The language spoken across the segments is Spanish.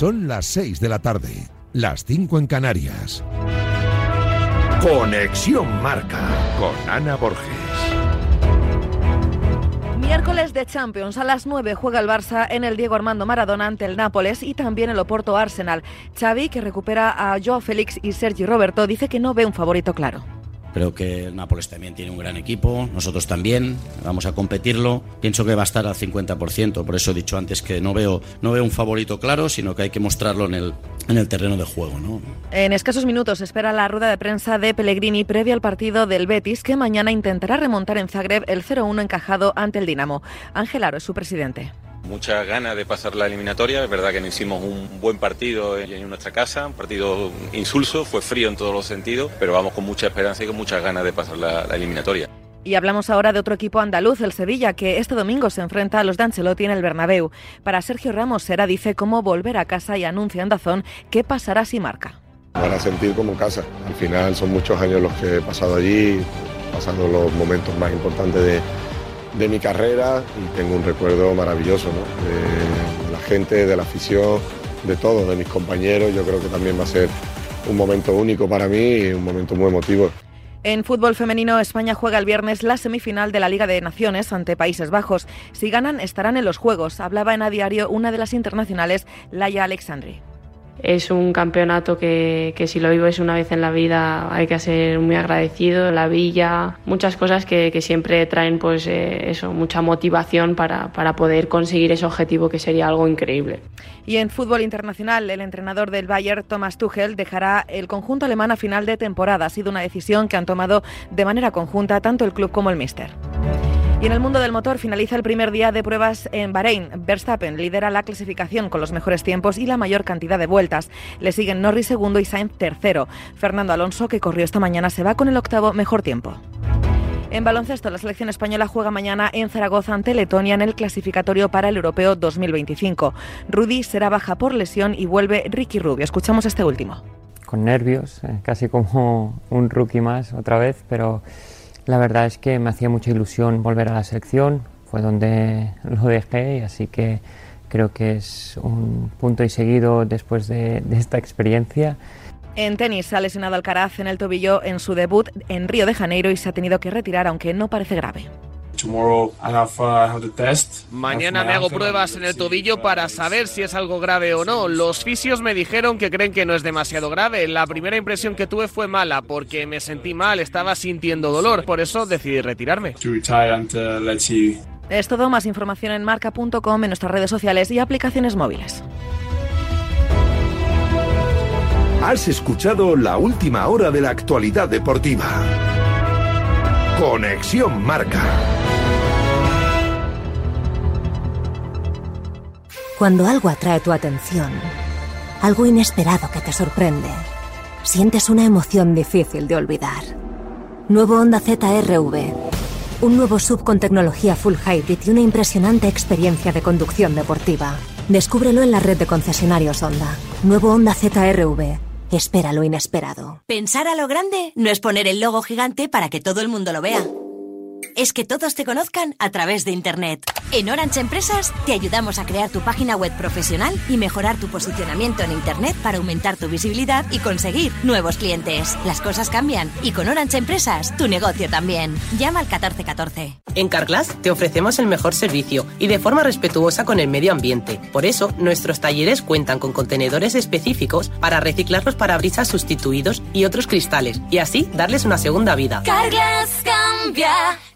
Son las 6 de la tarde, las 5 en Canarias. Conexión Marca con Ana Borges. Miércoles de Champions a las 9 juega el Barça en el Diego Armando Maradona ante el Nápoles y también el Oporto Arsenal. Xavi, que recupera a Joao Félix y Sergi Roberto, dice que no ve un favorito claro. Creo que el Nápoles también tiene un gran equipo, nosotros también, vamos a competirlo. Pienso que va a estar al 50%, por eso he dicho antes que no veo, no veo un favorito claro, sino que hay que mostrarlo en el, en el terreno de juego. ¿no? En escasos minutos espera la rueda de prensa de Pellegrini previa al partido del Betis, que mañana intentará remontar en Zagreb el 0-1 encajado ante el Dinamo. Ángel Aro es su presidente. Muchas ganas de pasar la eliminatoria, es verdad que no hicimos un buen partido en nuestra casa, un partido insulso, fue frío en todos los sentidos, pero vamos con mucha esperanza y con muchas ganas de pasar la, eliminatoria. Y hablamos ahora de otro equipo andaluz, el Sevilla, que este domingo se enfrenta a los de Ancelotti en el Bernabéu. Para Sergio Ramos será, dice, cómo volver a casa y anuncia en Dazón qué pasará si marca. Van a sentir como casa. Al final son muchos años los que he pasado allí, pasando los momentos más importantes de, de mi carrera y tengo un recuerdo maravilloso de, la gente, de la afición, de todos, de mis compañeros. Yo creo que también va a ser un momento único para mí y un momento muy emotivo. En fútbol femenino, España juega el viernes la semifinal de la Liga de Naciones ante Países Bajos. Si ganan, estarán en los Juegos. Hablaba en A Diario una de las internacionales, Laia Alexandri. Es un campeonato que, si lo vives una vez en la vida hay que ser muy agradecido. La villa, muchas cosas que, que siempre traen pues eh, eso, mucha motivación para, para poder conseguir ese objetivo que sería algo increíble. Y en fútbol internacional, el entrenador del Bayern, Thomas Tuchel, dejará el conjunto alemán a final de temporada. Ha sido una decisión que han tomado de manera conjunta tanto el club como el míster. Y en el mundo del motor finaliza el primer día de pruebas en Bahrein. Verstappen lidera la clasificación con los mejores tiempos y la mayor cantidad de vueltas. Le siguen Norris segundo y Sainz tercero. Fernando Alonso, que corrió esta mañana, se va con el octavo mejor tiempo. En baloncesto, la selección española juega mañana en Zaragoza ante Letonia en el clasificatorio para el Europeo 2025. Rudy será baja por lesión y vuelve Ricky Rubio. Escuchamos este último. Con nervios, eh, casi como un rookie más otra vez, pero la verdad es que me hacía mucha ilusión volver a la selección, fue donde lo dejé, así que creo que es un punto y seguido después de, de esta experiencia. En tenis ha lesionado Alcaraz en el tobillo en su debut en Río de Janeiro y se ha tenido que retirar, aunque no parece grave. Uh, Mañana me hago pruebas en el tobillo para saber si es algo grave o no. Los fisios me dijeron que creen que no es demasiado grave. La primera impresión que tuve fue mala porque me sentí mal, estaba sintiendo dolor. Por eso decidí retirarme. Es todo, más información en marca.com, en nuestras redes sociales y aplicaciones móviles. Has escuchado la última hora de la actualidad deportiva. Conexión Marca. Cuando algo atrae tu atención, algo inesperado que te sorprende, sientes una emoción difícil de olvidar. Nuevo Honda ZRV. Un nuevo sub con tecnología full hybrid y una impresionante experiencia de conducción deportiva. Descúbrelo en la red de concesionarios Honda. Nuevo Honda ZRV. Espera lo inesperado. Pensar a lo grande no es poner el logo gigante para que todo el mundo lo vea es que todos te conozcan a través de Internet. En Orange Empresas te ayudamos a crear tu página web profesional y mejorar tu posicionamiento en Internet para aumentar tu visibilidad y conseguir nuevos clientes. Las cosas cambian y con Orange Empresas tu negocio también. Llama al 1414. En Carglass te ofrecemos el mejor servicio y de forma respetuosa con el medio ambiente. Por eso, nuestros talleres cuentan con contenedores específicos para reciclar los parabrisas sustituidos y otros cristales y así darles una segunda vida. Carglass cambia.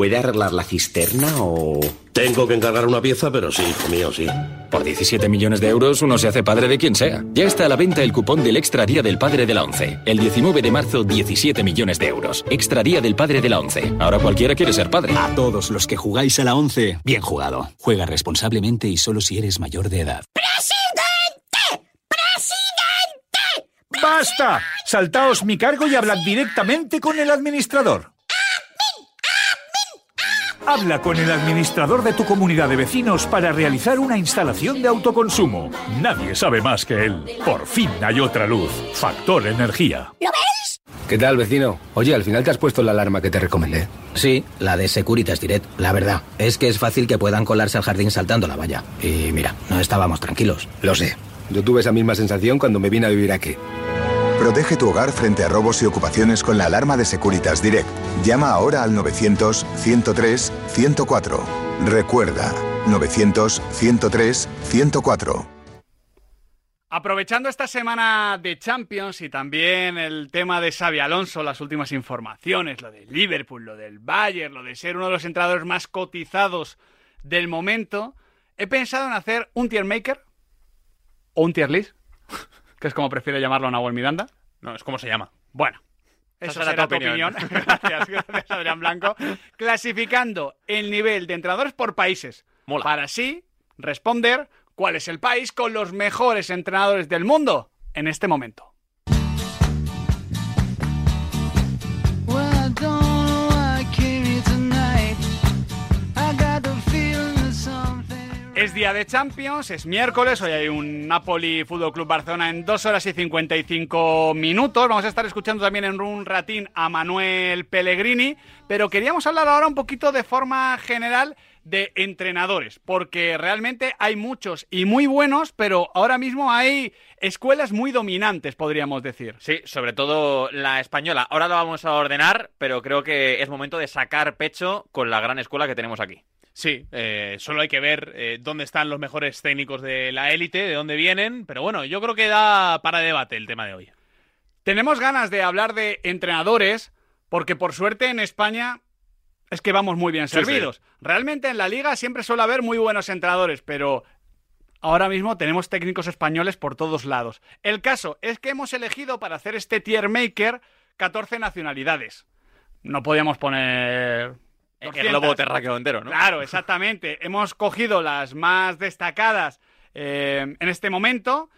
¿Puede arreglar la cisterna o...? Tengo que encargar una pieza, pero sí, hijo mío, sí. Por 17 millones de euros uno se hace padre de quien sea. Ya está a la venta el cupón del Extra Día del Padre de la ONCE. El 19 de marzo, 17 millones de euros. Extra Día del Padre de la ONCE. Ahora cualquiera quiere ser padre. A todos los que jugáis a la ONCE, bien jugado. Juega responsablemente y solo si eres mayor de edad. ¡Presidente! ¡Presidente! ¡Basta! Saltaos mi cargo y hablad directamente con el administrador. Habla con el administrador de tu comunidad de vecinos para realizar una instalación de autoconsumo. Nadie sabe más que él. Por fin hay otra luz. Factor Energía. ¿Lo ves? ¿Qué tal, vecino? Oye, al final te has puesto la alarma que te recomendé. Sí, la de Securitas Direct. La verdad, es que es fácil que puedan colarse al jardín saltando la valla. Y mira, no estábamos tranquilos. Lo sé. Yo tuve esa misma sensación cuando me vine a vivir aquí. Protege tu hogar frente a robos y ocupaciones con la alarma de Securitas Direct. Llama ahora al 900-103-104. Recuerda, 900-103-104. Aprovechando esta semana de Champions y también el tema de Xavi Alonso, las últimas informaciones, lo del Liverpool, lo del Bayern, lo de ser uno de los entrenadores más cotizados del momento, he pensado en hacer un tier maker o un tier list, que es como prefiere llamarlo Nahuel Miranda. No, es como se llama. Bueno, eso será será tu opinión. opinión. gracias, gracias, Adrián Blanco. Clasificando el nivel de entrenadores por países. Para así responder cuál es el país con los mejores entrenadores del mundo en este momento. Día de Champions, es miércoles, hoy hay un Napoli Fútbol Club Barcelona en 2 horas y 55 minutos. Vamos a estar escuchando también en un ratín a Manuel Pellegrini, pero queríamos hablar ahora un poquito de forma general de entrenadores, porque realmente hay muchos y muy buenos, pero ahora mismo hay escuelas muy dominantes, podríamos decir. Sí, sobre todo la española. Ahora lo vamos a ordenar, pero creo que es momento de sacar pecho con la gran escuela que tenemos aquí. Sí, eh, solo hay que ver eh, dónde están los mejores técnicos de la élite, de dónde vienen, pero bueno, yo creo que da para debate el tema de hoy. Tenemos ganas de hablar de entrenadores, porque por suerte en España es que vamos muy bien Sí, servidos. sí. Realmente en la liga siempre suele haber muy buenos entrenadores, pero ahora mismo tenemos técnicos españoles por todos lados. El caso es que hemos elegido para hacer este tier maker 14 nacionalidades. No podíamos poner... El 200. globo terráqueo entero, ¿no? Claro, exactamente. Hemos cogido las más destacadas eh, en este momento.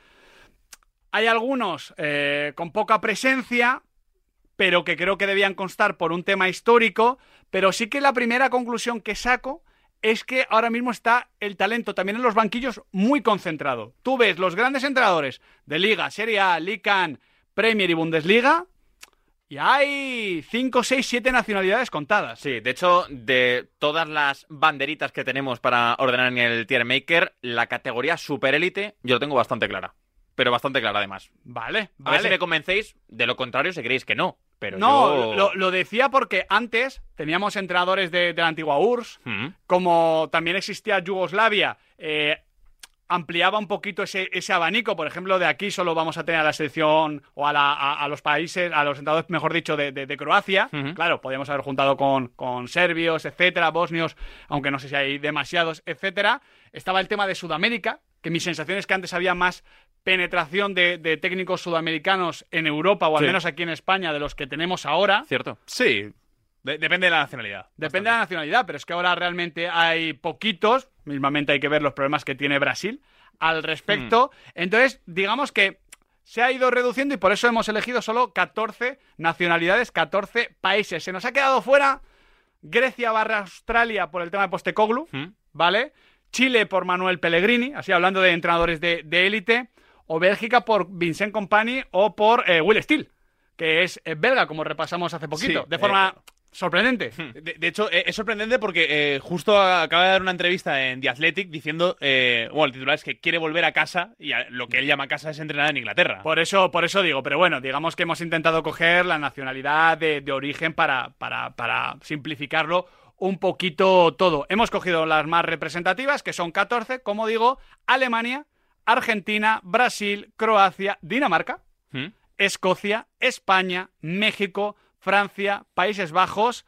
Hay algunos eh, con poca presencia, pero que creo que debían constar por un tema histórico. Pero sí que la primera conclusión que saco es que ahora mismo está el talento también en los banquillos muy concentrado. Tú ves los grandes entrenadores de Liga, Serie A, Liga, Premier y Bundesliga. Y hay 5, 6, 7 nacionalidades contadas. Sí, de hecho, de todas las banderitas que tenemos para ordenar en el tier maker, la categoría superélite yo lo tengo bastante clara. Pero bastante clara además. Vale, A vale. ver si me convencéis, de lo contrario si creéis que no. Pero no, yo- lo, lo decía porque antes teníamos entrenadores de, de la antigua URSS, Mm. como también existía Yugoslavia, eh, ampliaba un poquito ese, ese abanico. Por ejemplo, de aquí solo vamos a tener a la selección o a, la- a- a los países, a los entrenadores, mejor dicho, de, de- de Croacia. Claro, podríamos haber juntado con, con serbios, etcétera, bosnios, aunque no sé si hay demasiados, etcétera. Estaba el tema de Sudamérica, que mi sensación es que antes había más penetración de, de técnicos sudamericanos en Europa, o al Sí. menos aquí en España, de los que tenemos ahora. Cierto. Sí, de- depende de la nacionalidad. Depende de la nacionalidad, pero es que ahora realmente hay poquitos. Mismamente hay que ver los problemas que tiene Brasil al respecto. Entonces, digamos que se ha ido reduciendo y por eso hemos elegido solo 14 nacionalidades, 14 países. Se nos ha quedado fuera Grecia barra Australia por el tema de Postecoglu, ¿vale? Chile por Manuel Pellegrini, así hablando de entrenadores de de élite, o Bélgica por Vincent Company o por eh, Will Steele, que es eh, belga, como repasamos hace poquito, Sí, de forma eh, sorprendente. De, de hecho, eh, es sorprendente porque eh, justo acaba de dar una entrevista en The Athletic diciendo, eh, bueno, el titular es que quiere volver a casa y a- lo que él llama casa es entrenar en Inglaterra. Por eso, por eso digo, pero bueno, digamos que hemos intentado coger la nacionalidad de, de origen para, para, para simplificarlo un poquito todo. Hemos cogido las más representativas, que son 14, como digo, Alemania, Argentina, Brasil, Croacia, Dinamarca, ¿Mm? Escocia, España, México, Francia, Países Bajos,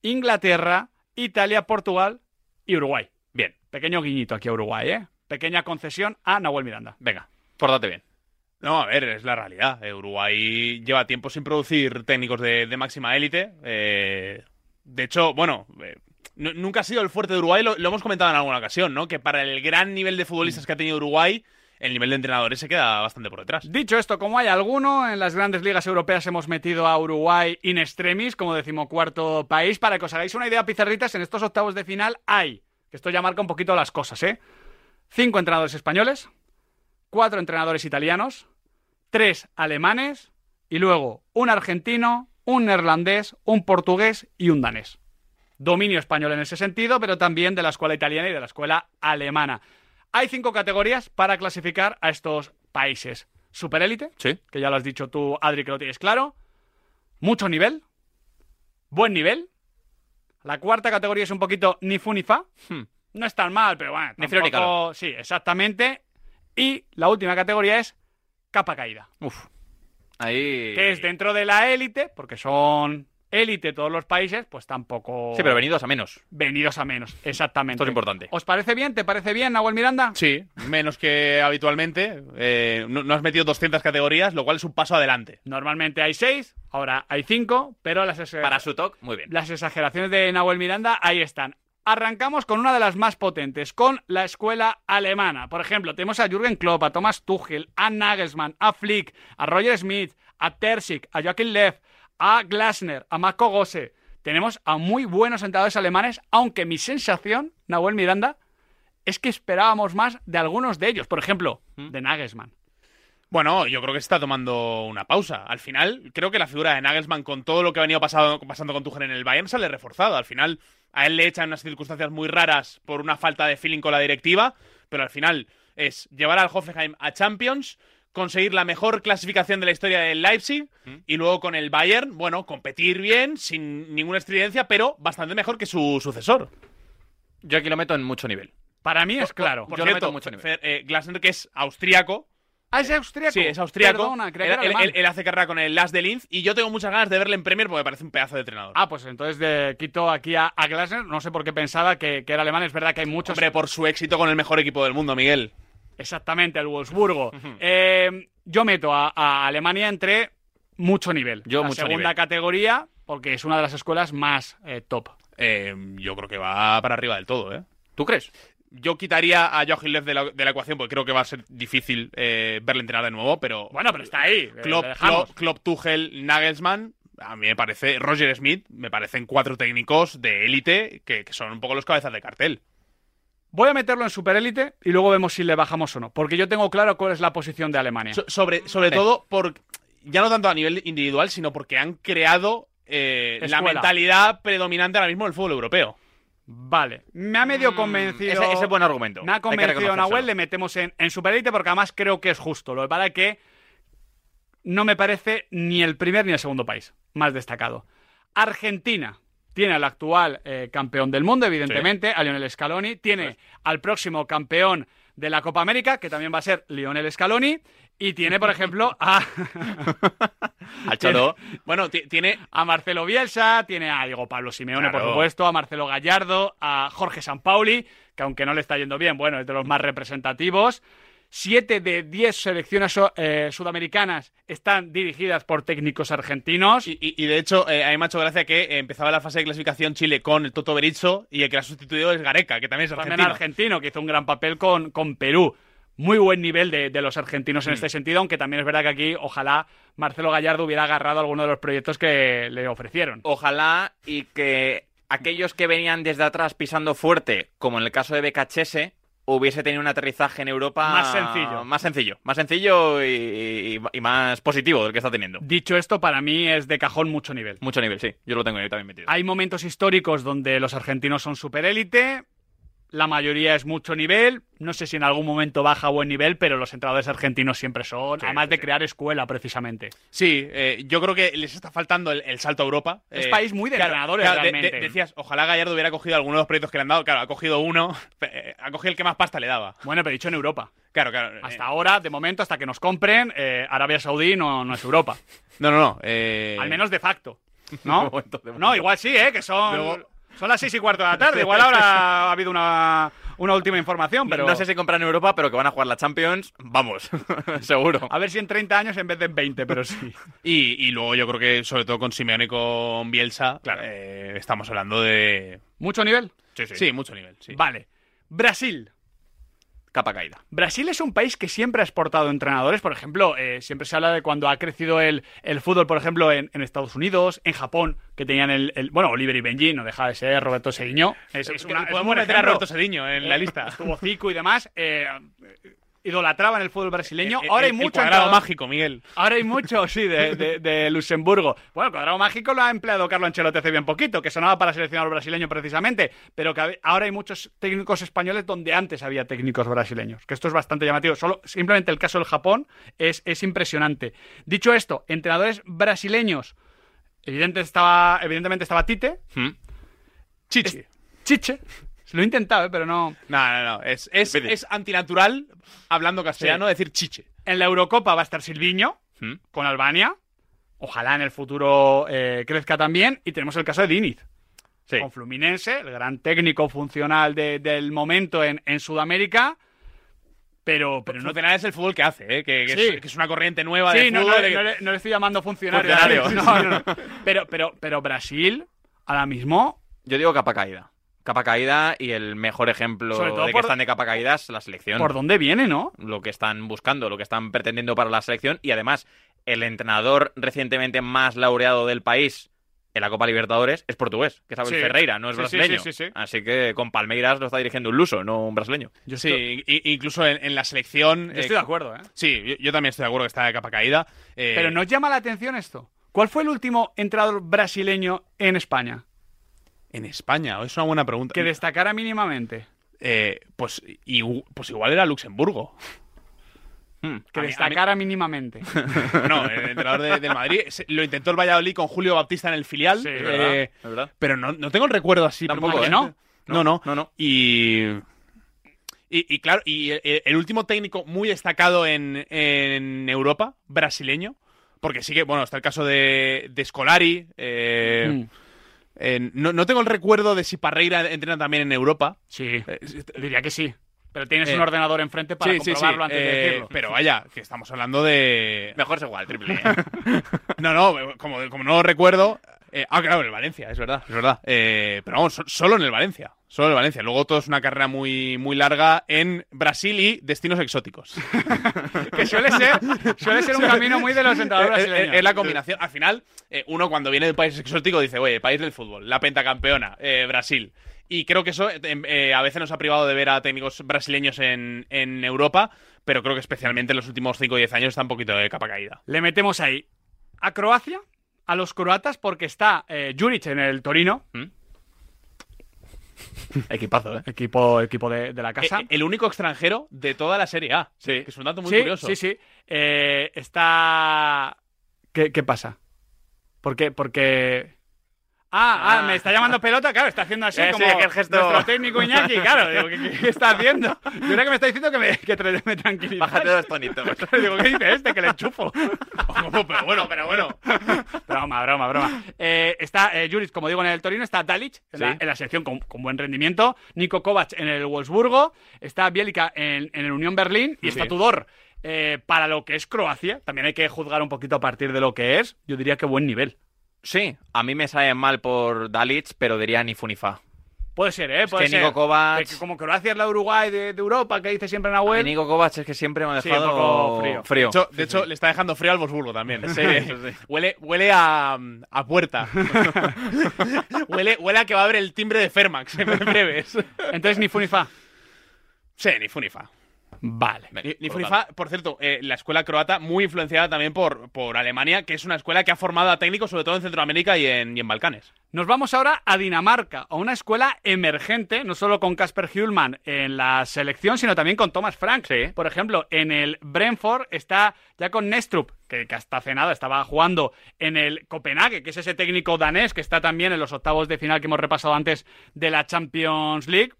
Inglaterra, Italia, Portugal y Uruguay. Bien. Pequeño guiñito aquí a Uruguay, ¿eh? Pequeña concesión a Nahuel Miranda. Venga, pórtate bien. No, a ver, es la realidad. Eh, Uruguay lleva tiempo sin producir técnicos de, de máxima élite. Eh, de hecho, bueno, eh, nu- nunca ha sido el fuerte de Uruguay, lo, lo hemos comentado en alguna ocasión, ¿no? Que para el gran nivel de futbolistas que ha tenido Uruguay, el nivel de entrenadores se queda bastante por detrás. Dicho esto, como hay alguno, en las grandes ligas europeas hemos metido a Uruguay in extremis como decimocuarto país. Para que os hagáis una idea, pizarritas, en estos octavos de final hay, que esto ya marca un poquito las cosas, ¿eh? Cinco entrenadores españoles, cuatro entrenadores italianos, tres alemanes y luego un argentino, un neerlandés, un portugués y un danés. Dominio español en ese sentido, pero también de la escuela italiana y de la escuela alemana. Hay cinco categorías para clasificar a estos países. Superélite, Sí. que ya lo has dicho tú, Adri, que lo tienes claro. Mucho nivel. Buen nivel. La cuarta categoría es un poquito ni fu ni fa. No es tan mal, pero bueno. Ni frío ni Sí, exactamente. Y la última categoría es capa caída. Uf. Ahí. Que es dentro de la élite, porque son élite todos los países, pues tampoco. Sí, pero venidos a menos. Venidos a menos, exactamente. Esto es importante. ¿Os parece bien? ¿Te parece bien, Nahuel Miranda? Sí, menos que habitualmente. Eh, no, no has metido 200 categorías, lo cual es un paso adelante. Normalmente hay seis, ahora hay cinco, pero las, Para su talk, muy bien. las exageraciones de Nahuel Miranda ahí están. Arrancamos con una de las más potentes, con la escuela alemana. Por ejemplo, tenemos a Jürgen Klopp, a Thomas Tuchel, a Nagelsmann, a Flick, a Roger Smith, a Terzic, a Joachim Lev, a Glasner, a Marco Gose. Tenemos a muy buenos entrenadores alemanes, aunque mi sensación, Nahuel Miranda, es que esperábamos más de algunos de ellos. Por ejemplo, ¿Mm? de Nagelsmann. Bueno, yo creo que se está tomando una pausa. Al final, creo que la figura de Nagelsmann, con todo lo que ha venido pasado- pasando con Tuchel en el Bayern, sale reforzado. Al final, a él le echan unas circunstancias muy raras por una falta de feeling con la directiva, pero al final es llevar al Hoffenheim a Champions, conseguir la mejor clasificación de la historia del Leipzig y luego con el Bayern, bueno, competir bien, sin ninguna estridencia, pero bastante mejor que su sucesor. Yo aquí lo meto en mucho nivel. Para mí es claro. Por Yo lo meto en mucho nivel. Fer- eh, Glasner, que es austriaco, Ah, es austríaco. Sí, es austríaco. Perdona, que él, era él- alemán. él- él hace carrera con el Las de Linz y yo tengo muchas ganas de verle en Premier porque me parece un pedazo de entrenador. Ah, pues entonces de, quito aquí a, a Glasner. No sé por qué pensaba que, que era alemán. Es verdad que hay muchos. Hombre, por su éxito con el mejor equipo del mundo, Miguel. Exactamente, el Wolfsburgo. Eh, yo meto a, a Alemania entre mucho nivel. Yo la mucho segunda nivel. categoría, porque es una de las escuelas más eh, top. Eh, yo creo que va para arriba del todo, ¿eh? ¿Tú crees? Yo quitaría a Joachim Löw de la, de la ecuación porque creo que va a ser difícil eh, verle entrenar de nuevo, pero... Bueno, pero está ahí. Klopp. Klopp, Klopp, Tuchel, Nagelsmann, a mí me parece, Roger Smith, me parecen cuatro técnicos de élite que, que son un poco los cabezas de cartel. Voy a meterlo en superélite y luego vemos si le bajamos o no. Porque yo tengo claro cuál es la posición de Alemania. So- sobre sobre Sí. todo por ya no tanto a nivel individual, sino porque han creado eh, la mentalidad predominante ahora mismo del fútbol europeo. Vale, me ha medio convencido. ese- ese es buen argumento. Me ha convencido. Nahuel, le metemos en, en Superélite porque además creo que es justo. Lo que pasa es que no me parece ni el primer ni el segundo país más destacado. Argentina tiene al actual eh, campeón del mundo, evidentemente, a Lionel Scaloni. Tiene al próximo campeón de la Copa América, que también va a ser Lionel Scaloni. Y tiene, por ejemplo, a. Al Cholo. Bueno, ti- tiene a Marcelo Bielsa, tiene a Diego Pablo Simeone, por supuesto, a Marcelo Gallardo, a Jorge Sampaoli, que aunque no le está yendo bien, bueno, es de los más representativos. Siete de diez selecciones eh, sudamericanas están dirigidas por técnicos argentinos. Y, y- y de hecho, eh, a mí me ha hecho gracia que eh, empezaba la fase de clasificación Chile con el Toto Berizzo y el que la ha sustituido es Gareca, que también es también argentino. argentino, que hizo un gran papel con, con Perú. Muy buen nivel de, de los argentinos Mm. en este sentido, aunque también es verdad que aquí ojalá Marcelo Gallardo hubiera agarrado alguno de los proyectos que le ofrecieron. Ojalá y que aquellos que venían desde atrás pisando fuerte, como en el caso de BKHS, hubiese tenido un aterrizaje en Europa Más sencillo. Más sencillo. Más sencillo y, y- y más positivo del que está teniendo. Dicho esto, para mí es de cajón mucho nivel. Mucho nivel, sí. Yo lo tengo ahí también metido. Hay momentos históricos donde los argentinos son superélite, la mayoría es mucho nivel, no sé si en algún momento baja buen nivel, pero los entrenadores argentinos siempre son, además de crear escuela precisamente. Sí, eh, yo creo que les está faltando el, el salto a Europa. Es Eh, país muy de claro, entrenadores, claro, realmente. de- decías, ojalá Gallardo hubiera cogido alguno de los proyectos que le han dado. Claro, ha cogido uno, eh, ha cogido el que más pasta le daba. Bueno, pero dicho en Europa. Claro, claro. eh, Hasta ahora, de momento, hasta que nos compren, Arabia Saudí no, no es Europa. No, no, no. Al menos de facto. ¿No? De momento, de No, igual sí, ¿eh? Que son, Luego- son las seis y cuarto de la tarde. Igual ahora ha habido una, una última información, pero... No sé si compran en Europa, pero que van a jugar la Champions, vamos, seguro. A ver si en 30 años en vez de en 20, pero sí. Y, y luego yo creo que, sobre todo con Simeone y con Bielsa, eh, estamos hablando de. ¿Mucho nivel? Sí, mucho nivel. Sí. Vale. Brasil. Capa caída. Brasil es un país que siempre ha exportado entrenadores. Por ejemplo, eh, siempre se habla de cuando ha crecido el, el fútbol, por ejemplo, en, en Estados Unidos, en Japón, que tenían el. el- bueno, Oliver y Benji, no deja de ser Roberto Seguiño. Es, Podemos meter a. Roberto Sediño en la Eh, lista. Estuvo Zico y demás. eh, idolatraba en el fútbol brasileño. El- Ahora hay el mucho cuadrado mágico, Miguel. Ahora hay mucho, sí, de, de- de Luxemburgo. Bueno, el cuadrado mágico lo ha empleado Carlo Ancelotti hace bien poquito, que sonaba para seleccionar brasileño precisamente, pero que ahora hay muchos técnicos españoles donde antes había técnicos brasileños, que esto es bastante llamativo. Solo, simplemente el caso del Japón es, es impresionante. Dicho esto, entrenadores brasileños, evidente estaba, evidentemente estaba Tite, Hmm. Chichi. es- Chiche, lo he intentado, ¿eh? pero no... No, no, no. Es, es, es antinatural, hablando castellano, Sí. decir chiche. En la Eurocopa va a estar Silviño Hmm. con Albania. Ojalá en el futuro eh, crezca también. Y tenemos el caso de Diniz. Con Fluminense, el gran técnico funcional de- del momento en, en Sudamérica. Pero, pero no es el fútbol que hace, ¿eh? que, que Sí. es, que es una corriente nueva Sí, de no, fútbol. no, de no le, no le estoy llamando funcionario. Funcionario. No, no, no. Pero, pero, pero Brasil, ahora mismo. Yo digo capa caída. Capa caída y el mejor ejemplo Sobre todo de que por- están de capa caída es la selección. ¿Por dónde viene, no? Lo que están buscando, lo que están pretendiendo para la selección y además el entrenador recientemente más laureado del país en la Copa Libertadores es portugués, que es Abel Sí. Ferreira, no es Sí, sí, brasileño. sí, sí, sí. Así que con Palmeiras lo está dirigiendo un luso, no un brasileño. sí, i- incluso en, en la selección. Yo estoy de acuerdo, ¿eh? Sí, yo, yo también estoy de acuerdo que está de capa caída. eh, Pero ¿nos llama la atención esto? ¿Cuál fue el último entrenador brasileño en España? En España, es una buena pregunta. Que destacara mínimamente. Eh, pues, pues igual era Luxemburgo. Que A mí- a mí- destacara mínimamente. no, el entrenador de- del Madrid lo intentó el Valladolid con Julio Baptista en el filial. Sí, es eh, verdad, es verdad. Pero no, no tengo el recuerdo así. Tampoco. ¿eh? No, no. No, no. Y, y, y claro, y el, el último técnico muy destacado en, en Europa, brasileño, porque sí que, bueno, está el caso de, de Scolari. eh, Mm. En- no, no tengo el recuerdo de si Parreira entrena también en Europa. Sí, diría que sí. Pero tienes Eh, un ordenador enfrente para Sí, sí, sí, comprobarlo antes de eh, decirlo. Pero vaya, que estamos hablando de. Mejor es igual, triple. No, no, como, como no lo recuerdo. Eh, ah, claro, en el Valencia, es verdad, es verdad. Eh, pero vamos, so- solo en el Valencia. Solo en el Valencia. Luego todo es una carrera muy, muy larga en Brasil y destinos exóticos. que suele ser, suele ser un camino muy de los entrenadores Es- es- brasileños. Es la combinación. Al final, eh, uno cuando viene de país exótico dice, oye, país del fútbol, la pentacampeona, eh, Brasil. Y creo que eso eh, a veces nos ha privado de ver a técnicos brasileños en, en Europa, pero creo que especialmente en los últimos 5 o 10 años está un poquito de capa caída. Le metemos ahí a Croacia, a los croatas, porque está eh, Juric en el Torino. Equipazo, ¿eh? Equipo, equipo de, de la casa. Eh, el único extranjero de toda la Serie A. Sí. Que es un dato muy sí, curioso. Sí, sí. Eh, está. ¿Qué, qué pasa? ¿Por qué? Porque. Ah, ah, me está llamando pelota, claro, está haciendo así Eh, sí, como aquel gesto. nuestro técnico Iñaki, claro, digo, ¿qué, está haciendo? Yo creo que me está diciendo que me, que me tranquilice. Bájate dos tonitos. digo, ¿qué dice este? Que le enchufo. pero bueno, pero bueno. broma, broma, broma. Eh, está eh, Juric, como digo, en el Torino, está Dalic en, la, en la selección con, con buen rendimiento, Nico Kovac en el Wolfsburgo, está Bielica en, en el Unión Berlín y está. Tudor. eh, para lo que es Croacia, también hay que juzgar un poquito a partir de lo que es. Yo diría que buen nivel. Sí, a mí me sale mal por Dalic, pero diría ni fu ni fa. Puede ser, ¿eh? Es Puede que ser. Nico Kovac- que como Croacia es la Uruguay de, de Europa, que dice siempre en la Y web. Nico Kovac es que siempre me ha Sí, un dejado poco frío. De hecho, de hecho, le está dejando frío al Wolfsburgo también. Sí, eso sí. Huele, huele a, a puerta. huele, huele a que va a haber el timbre de Fermax en breves. Entonces ni fu ni fa. Sí, ni fu ni fa. Vale. Ni, ni fu ni fa, por cierto, eh, la escuela croata muy influenciada también por, por Alemania, que es una escuela que ha formado a técnicos sobre todo en Centroamérica y en, y en Balcanes. Nos vamos ahora a Dinamarca, a una escuela emergente, no solo con Casper Hjulman en la selección, sino también con Thomas Frank. Por ejemplo, en el Brentford está ya con Nestrup, que, que hasta hace nada estaba jugando en el Copenhague, que es ese técnico danés que está también en los octavos de final que hemos repasado antes de la Champions League.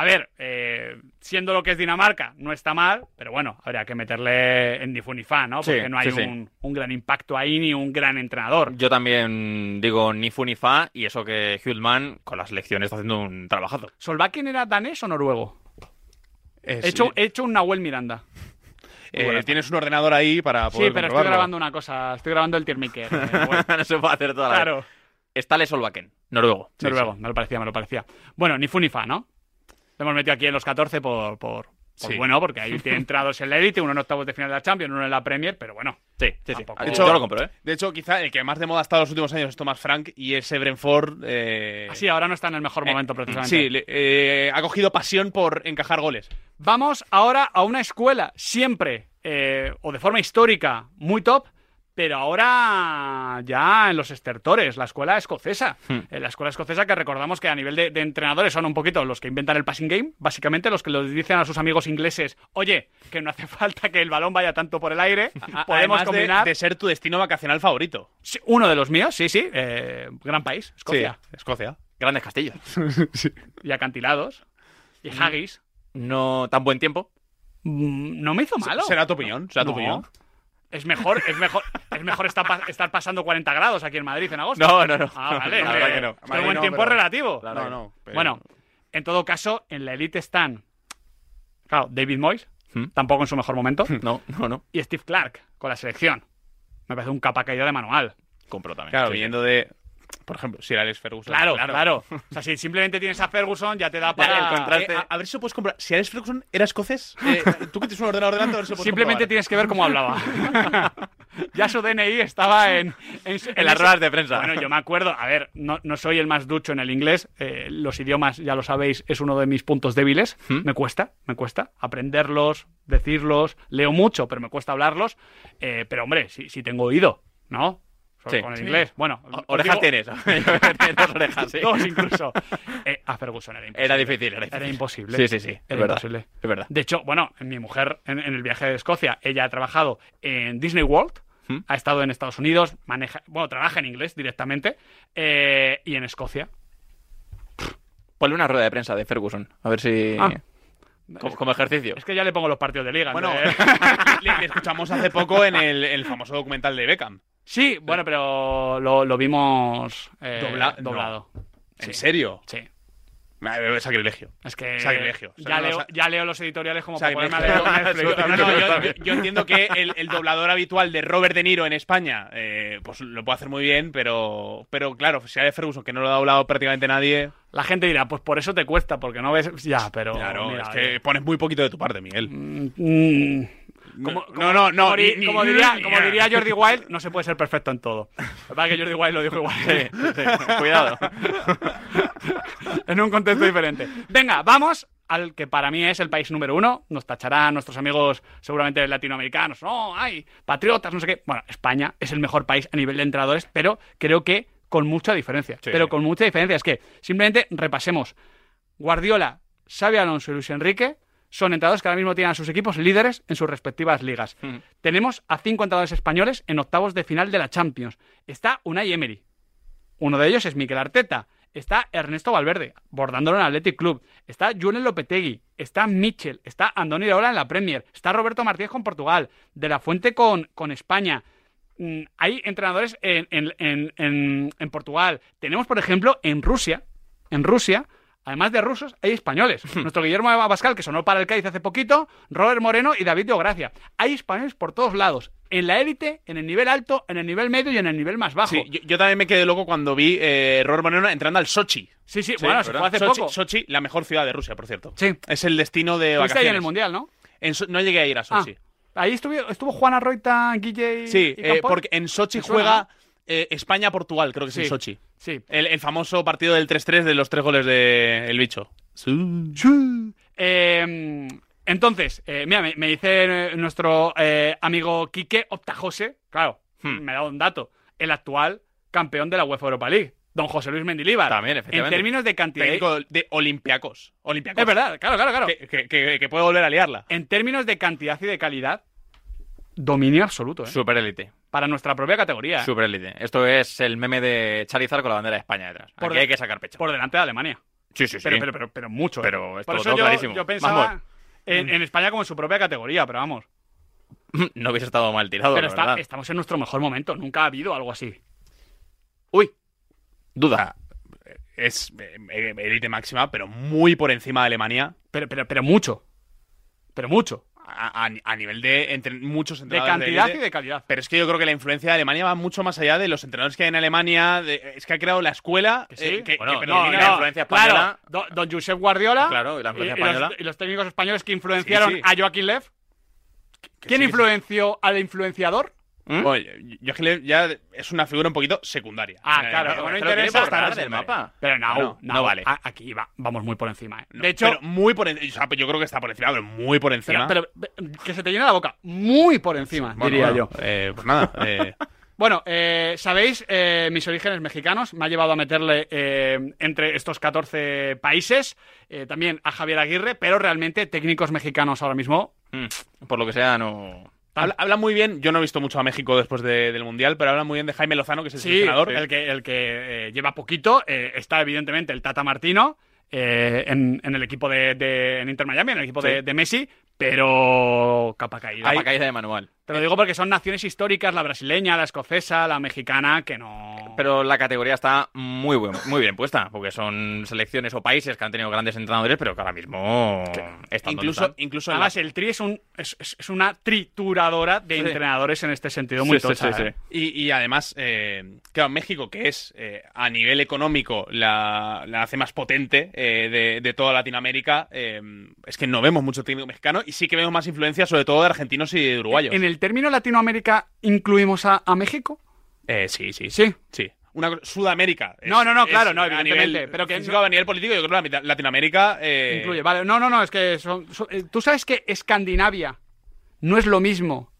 A ver, eh, siendo lo que es Dinamarca, no está mal, pero bueno, habría que meterle en ni fu ni fa, ¿no? Sí, Porque no hay sí, sí. un, gran impacto ahí ni un gran entrenador. Yo también digo ni fu ni fa, y eso que Hultman con la selección está haciendo un trabajazo. ¿Solbakken era danés o noruego? Eh, He, hecho, he hecho un Nahuel Miranda. Eh, Bueno. tienes un ordenador ahí para Sí, poder pero estoy grabando una cosa. Estoy grabando el tier maker. eh, bueno. no se puede hacer toda la Claro. vez. Está Le Solbakken, noruego. Sí, Noruego, sí. me lo parecía, me lo parecía. Bueno, ni fu ni fa, ¿no? Lo hemos metido aquí en los 14 por, por, Sí. bueno, porque ahí tienen entrados en la élite, uno en octavos de final de la Champions, uno en la Premier, pero bueno. Sí, sí, sí. Tampoco- De hecho, yo lo compro, ¿eh? De hecho, quizá el que más de moda ha estado los últimos años es Thomas Frank y ese Brentford. Eh... Sí, ahora no está en el mejor momento, precisamente. Sí, eh, ha cogido pasión por encajar goles. Vamos ahora a una escuela siempre, eh, o de forma histórica, muy top, pero ahora ya en los estertores, la escuela escocesa. Hmm. Eh, la escuela escocesa que recordamos que a nivel de, de entrenadores son un poquito los que inventan el passing game, básicamente los que les dicen a sus amigos ingleses, oye, que no hace falta que el balón vaya tanto por el aire, A- podemos de- combinar... De, ser tu destino vacacional favorito. Sí, uno de los míos, sí, sí, eh, gran país, Escocia. Sí, Escocia. Grandes castillos. Y acantilados. Y haggis. No tan buen tiempo. Mm, No me hizo malo. Será tu opinión, será tu No. opinión. Es mejor, es mejor, es mejor estar, pa- estar pasando 40 grados aquí en Madrid en agosto. No, no, no. Ah, vale. La verdad que no. El buen no, tiempo pero- es relativo. Claro no, pero- Bueno, en todo caso, en la elite están, claro, David Moyes, ¿Mm? tampoco en su mejor momento, No, no, no. y Steve Clark con la selección. Me parece un capa caída de manual. Compro también. Claro, sí. viniendo de. Por ejemplo, si era Alex Ferguson. Claro, claro, O sea, si simplemente tienes a Ferguson, ya te da para. el contraste- Eh, a, a ver si puedes comprar. Si Alex Ferguson era escocés, eh, tú que tienes un ordenador delante, a ver si puedes Simplemente comprobar. tienes que ver cómo hablaba. ya su DNI estaba en, en, En las ese- ruedas de prensa. Bueno, yo me acuerdo, a ver, no, no soy el más ducho en el inglés, eh, los idiomas, ya lo sabéis, es uno de mis puntos débiles. ¿Mm? Me cuesta, me cuesta aprenderlos, decirlos, leo mucho, pero me cuesta hablarlos. Eh, pero hombre, si, si tengo oído, ¿no? Sobre Sí. Con el inglés. Bueno, orejas digo- tienes. Tienes dos orejas, sí. Dos incluso. Eh, a Ferguson era imposible. Era difícil, era difícil. imposible. Sí, sí, sí. Es Era verdad. imposible. Es verdad. De hecho, bueno, mi mujer en, en el viaje de Escocia, ella ha trabajado en Disney World, ¿Mm? ha estado en Estados Unidos, maneja, bueno, trabaja en inglés directamente, eh, y en Escocia. Ponle una rueda de prensa de Ferguson. A ver si. Ah. Como, como ejercicio. Es que ya le pongo los partidos de liga. Bueno, ¿no? le, le escuchamos hace poco en el, el famoso documental de Beckham. Sí, bueno, pero lo, lo vimos eh, Dobla- no. doblado. ¿En Sí. serio? Sí. Eh, Sacrilegio. Es que Sacrilegio. Ya, leo, ya leo los editoriales como para ponerme a leer. No, no, yo, yo- entiendo que el, el doblador habitual de Robert De Niro en España, eh, pues lo puede hacer muy bien, pero, pero claro, si hay Ferguson que no lo ha doblado prácticamente nadie, La gente dirá, pues por eso te cuesta, porque no ves. Ya, pero. claro, mira, es que pones muy poquito de tu parte, Miguel. Mm, como, no, no, no, como, ni- como ni- diría, ni- como diría Jordi Wild, no se puede ser perfecto en todo. Lo que pasa es que Jordi Wild lo dijo igual. Cuidado. en un contexto diferente. Venga, vamos al que para mí es el país número uno. Nos tacharán nuestros amigos seguramente latinoamericanos. No, hay patriotas, no sé qué. Bueno, España es el mejor país a nivel de entrenadores, pero creo que con mucha diferencia. Sí. Pero con mucha diferencia. Es que simplemente repasemos. Guardiola, Xavi Alonso y Luis Enrique son entrenadores que ahora mismo tienen a sus equipos líderes en sus respectivas ligas. Tenemos a cinco entrenadores españoles en octavos de final de la Champions. Está Unai Emery. Uno de ellos es Miquel Arteta. Está Ernesto Valverde, bordándolo en Athletic Club. Está Julen Lopetegui. Está Mitchell. Está Andoni Iraola en la Premier. Está Roberto Martínez con Portugal. De la Fuente con, con España. Mm, Hay entrenadores en, en- en- en- en Portugal. Tenemos, por ejemplo, en Rusia. En Rusia, además de rusos, hay españoles. Nuestro Guillermo Abascal, que sonó para el Cádiz hace poquito, Robert Moreno y David de Ogracia. Hay españoles por todos lados. En la élite, en el nivel alto, en el nivel medio y en el nivel más bajo. Sí, yo, yo también me quedé loco cuando vi eh, Robert Moreno entrando al Sochi. Sí, sí, bueno, se fue hace Sochi, poco. Sochi, la mejor ciudad de Rusia, por cierto. Sí. Es el destino de vacaciones. ahí en el Mundial, ¿no? En So- no llegué a ir a Sochi. Ah, ahí estuvo, estuvo Juana Roita, Guille y, Sí, y eh, porque en Sochi ¿Te suena, juega eh, España-Portugal, creo que Sí, es en Sochi. Sí. El, el famoso partido del 3-3 de los tres goles de El Bicho. Eh, entonces, eh, mira, me, me dice nuestro eh, amigo Quique Optajose, claro, Hmm. me da un dato, el actual campeón de la UEFA Europa League, don José Luis Mendilíbar. También, En efectivamente. términos de cantidad... Técnico de Olympiacos. Olympiacos. Es verdad, claro, claro, claro. Que, que- que- que puede volver a liarla. En términos de cantidad y de calidad, dominio absoluto, ¿eh? Super élite. Para nuestra propia categoría. ¿eh? Super élite. Esto es el meme de Charizard con la bandera de España detrás. Por Aquí de- hay que sacar pecho. Por delante de Alemania. Sí, sí, sí. Pero, pero, pero, pero mucho. ¿eh? Pero esto Por lo eso tengo yo, clarísimo. yo pensaba Vamos. en, en España como en su propia categoría, pero vamos. No hubiese estado mal tirado, pero está- estamos en nuestro mejor momento. Nunca ha habido algo así. Uy. Duda. Es eh, élite máxima, pero muy por encima de Alemania. Pero, pero, pero mucho. Pero mucho. A, a- a nivel de entre muchos De entrenadores. cantidad élite. y de calidad. Pero es que yo creo que la influencia de Alemania va mucho más allá de los entrenadores que hay en Alemania. de- es que ha creado la escuela. Que sí. eh, que, Bueno, que no, predomina no, la influencia Claro, española. do- don Josep Guardiola Claro, y la influencia y- y los- española. y los técnicos españoles que influenciaron Sí, sí. a Joaquín Lev. ¿Quién influenció al influenciador? Oye, Joachim Löw ya es una figura un poquito secundaria. Ah, Eh, claro, pero- no interesa estar del mapa. Pero no, no, no, no vale. a- Aquí va, vamos muy por encima. ¿eh? De hecho, pero muy por encima. O sea, yo creo que está por encima, pero muy por encima. pero, pero, que se te llena la boca. Muy por encima, Bueno, diría bueno, yo. eh, pues nada. eh, Bueno, eh, sabéis eh, mis orígenes mexicanos. Me ha llevado a meterle eh, entre estos 14 países también a Javier Aguirre, pero realmente técnicos mexicanos ahora mismo. mm, por lo que sea, no. Habla, habla muy bien. Yo no he visto mucho a México después de- del Mundial, pero habla muy bien de Jaime Lozano, que es el Sí, seleccionador. el que, el que eh, lleva poquito. eh, está evidentemente el Tata Martino eh, en, en el equipo de, de- en Inter Miami, en el equipo Sí. de, de Messi, pero capa caída. Capa caída de manual. Te lo digo porque son naciones históricas, la brasileña, la escocesa, la mexicana, que no... Pero la categoría está muy, buen- muy bien puesta, porque son selecciones o países que han tenido grandes entrenadores, pero que ahora mismo están donde incluso, están. incluso Además, la- el Tri es, un, es, una trituradora de Sí. entrenadores en este sentido muy Sí, sí, tocha, sí, ¿eh? sí. Y, y además, eh, claro, México, que es eh, a nivel económico la, la hace más potente eh, de, de toda Latinoamérica, eh, es que no vemos mucho técnico mexicano y sí que vemos más influencia, sobre todo de argentinos y de uruguayos. En el término Latinoamérica, ¿incluimos a, a México? Eh, sí, sí. Sí. Sí. Una, Sudamérica. No, no, no, es claro, no, a evidentemente, nivel pero que físico, a nivel político, yo creo que la mitad- Latinoamérica. eh, Incluye, vale. No, no, no, es que son, son- eh, tú sabes que Escandinavia no es lo mismo.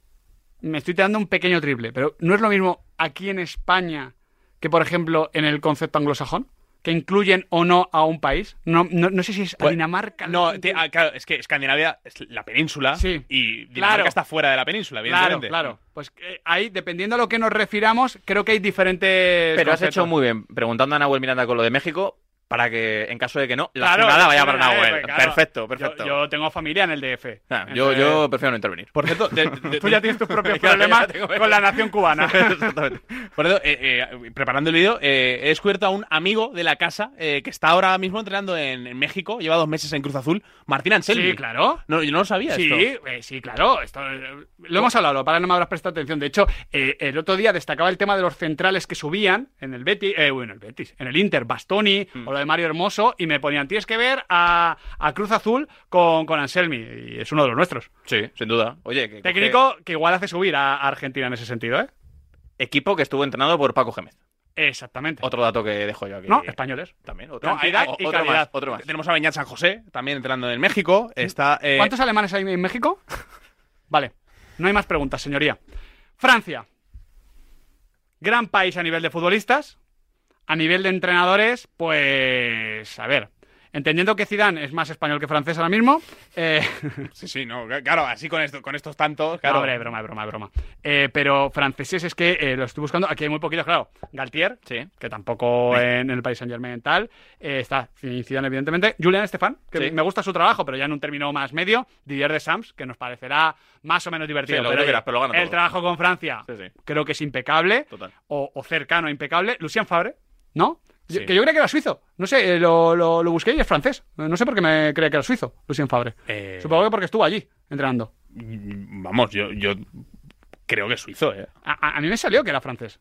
Me estoy tirando un pequeño triple, pero no es lo mismo aquí en España que, por ejemplo, en el concepto anglosajón, que incluyen o no a un país. No, no, no sé si es a Pues, Dinamarca. No, te- ah, claro, es que Escandinavia es la península Sí. y Dinamarca Claro. está fuera de la península, Claro, evidentemente. claro. Pues eh, ahí, dependiendo a lo que nos refiramos, creo que hay diferentes. Pero has hecho muy bien preguntando a Nahuel Miranda con lo de México, para que en caso de que no, la Claro, jornada vaya para no, eh, Nahuel. pues, claro. Perfecto, perfecto. Yo, tengo familia en el DF. Ah, yo, Entonces- yo prefiero no intervenir. Por cierto, de- de- Tú ya tienes tus propios problemas con la nación cubana. Exactamente. Por eso, eh, eh, preparando el vídeo, eh, he descubierto a un amigo de la casa eh, que está ahora mismo entrenando en, en México, lleva dos meses en Cruz Azul, Martín Anselmi. Sí, claro. No, yo no lo sabía Sí, esto. eh, sí, claro. Esto, lo hemos hablado, para que no me habrás prestado atención. De hecho, eh, el otro día destacaba el tema de los centrales que subían en el Betis, eh, bueno, el Betis, en el Inter, Bastoni Mm. o lo de Mario Hermoso, y me ponían, tienes que ver a, a Cruz Azul con, con Anselmi, y es uno de los nuestros. Sí, sin duda. Oye, que Técnico que igual hace subir a a Argentina en ese sentido, ¿eh? Equipo que estuvo entrenado por Paco Gémez. Exactamente. Otro dato que dejo yo aquí. No, españoles. También, otro. Ah, y otro más, otro más. Tenemos a Beñat San José, también entrenando en México. Está, eh, ¿Cuántos alemanes hay en México? vale, no hay más preguntas, señoría. Francia. Gran país a nivel de futbolistas. A nivel de entrenadores, pues... A ver. Entendiendo que Zidane es más español que francés ahora mismo. eh, Sí, sí, no, claro, así con, esto, con estos tantos, No, hombre, broma, broma, broma. Eh, pero franceses es que eh, lo estoy buscando. Aquí hay muy poquitos, claro. Galtier, que tampoco en, el país Saint Germain tal. Está Zidane, evidentemente. Julian Estefan, que Sí. me gusta su trabajo, pero ya en un término más medio. Didier de Sams, que nos parecerá más o menos divertido. Sí, lo pero, quieras, pero lo gana el todo. trabajo con Francia Sí, sí. creo que es impecable. Total. O, o cercano a impecable. Lucien Fabre, ¿no? Yo-. Que yo creía que era suizo. No sé, eh, lo, lo- lo busqué y es francés. No sé por qué me creía que era suizo, Lucien Fabre. Eh, Supongo que porque estuvo allí, entrenando. Vamos, yo, yo creo que es suizo, ¿eh? A, a- mí me salió que era francés.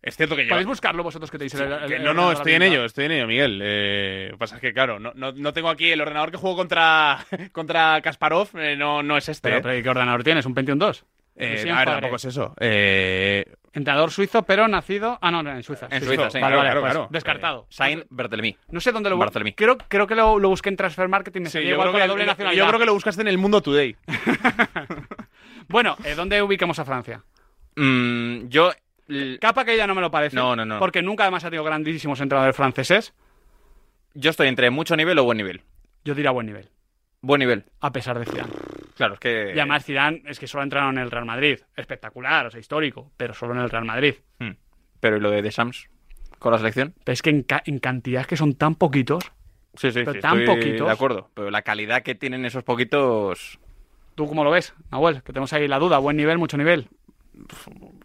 Es cierto que yo... Podéis buscarlo vosotros que tenéis el, el- Que el no, no, estoy en ello, estoy en ello, Miguel. Eh, lo que pasa es que, claro, no, no, no tengo aquí el ordenador que juego contra, contra Kasparov, eh, no, no es este. Pero, eh. pero ¿y ¿qué ordenador tienes? ¿Un Pentium 2? Eh, a ver, Favre. tampoco es eso. Eh, Entrenador suizo, pero nacido. Ah, no, no, en Suiza. En Suiza, sí. Vale, claro, vale, claro, pues, claro. Descartado. Saint Barthélemy. No sé dónde lo Barthélemy. Creo, creo que lo, lo busqué en Transfer Market y me sí, yo, igual creo con que, la doble lo- nacionalidad. yo creo que lo buscaste en el Mundo Today. Bueno, eh, ¿dónde ubicamos a Francia? Mm, yo. Capa que ya no me lo parece. No, no, no. Porque nunca además ha tenido grandísimos entrenadores franceses. Yo estoy entre mucho nivel o buen nivel. Yo diría buen nivel. Buen nivel. A pesar de Zidane. Claro, es que. Y además Zidane es que solo ha entrenado en el Real Madrid. Espectacular, o sea, histórico. Pero solo en el Real Madrid. Hmm. Pero ¿y lo de Deschamps con la selección? Pero es que en, ca- en cantidades que son tan poquitos. Sí, sí, Pero sí. tan estoy poquitos. De acuerdo. Pero la calidad que tienen esos poquitos. ¿Tú cómo lo ves, Nahuel? Que tenemos ahí la duda. Buen nivel, mucho nivel.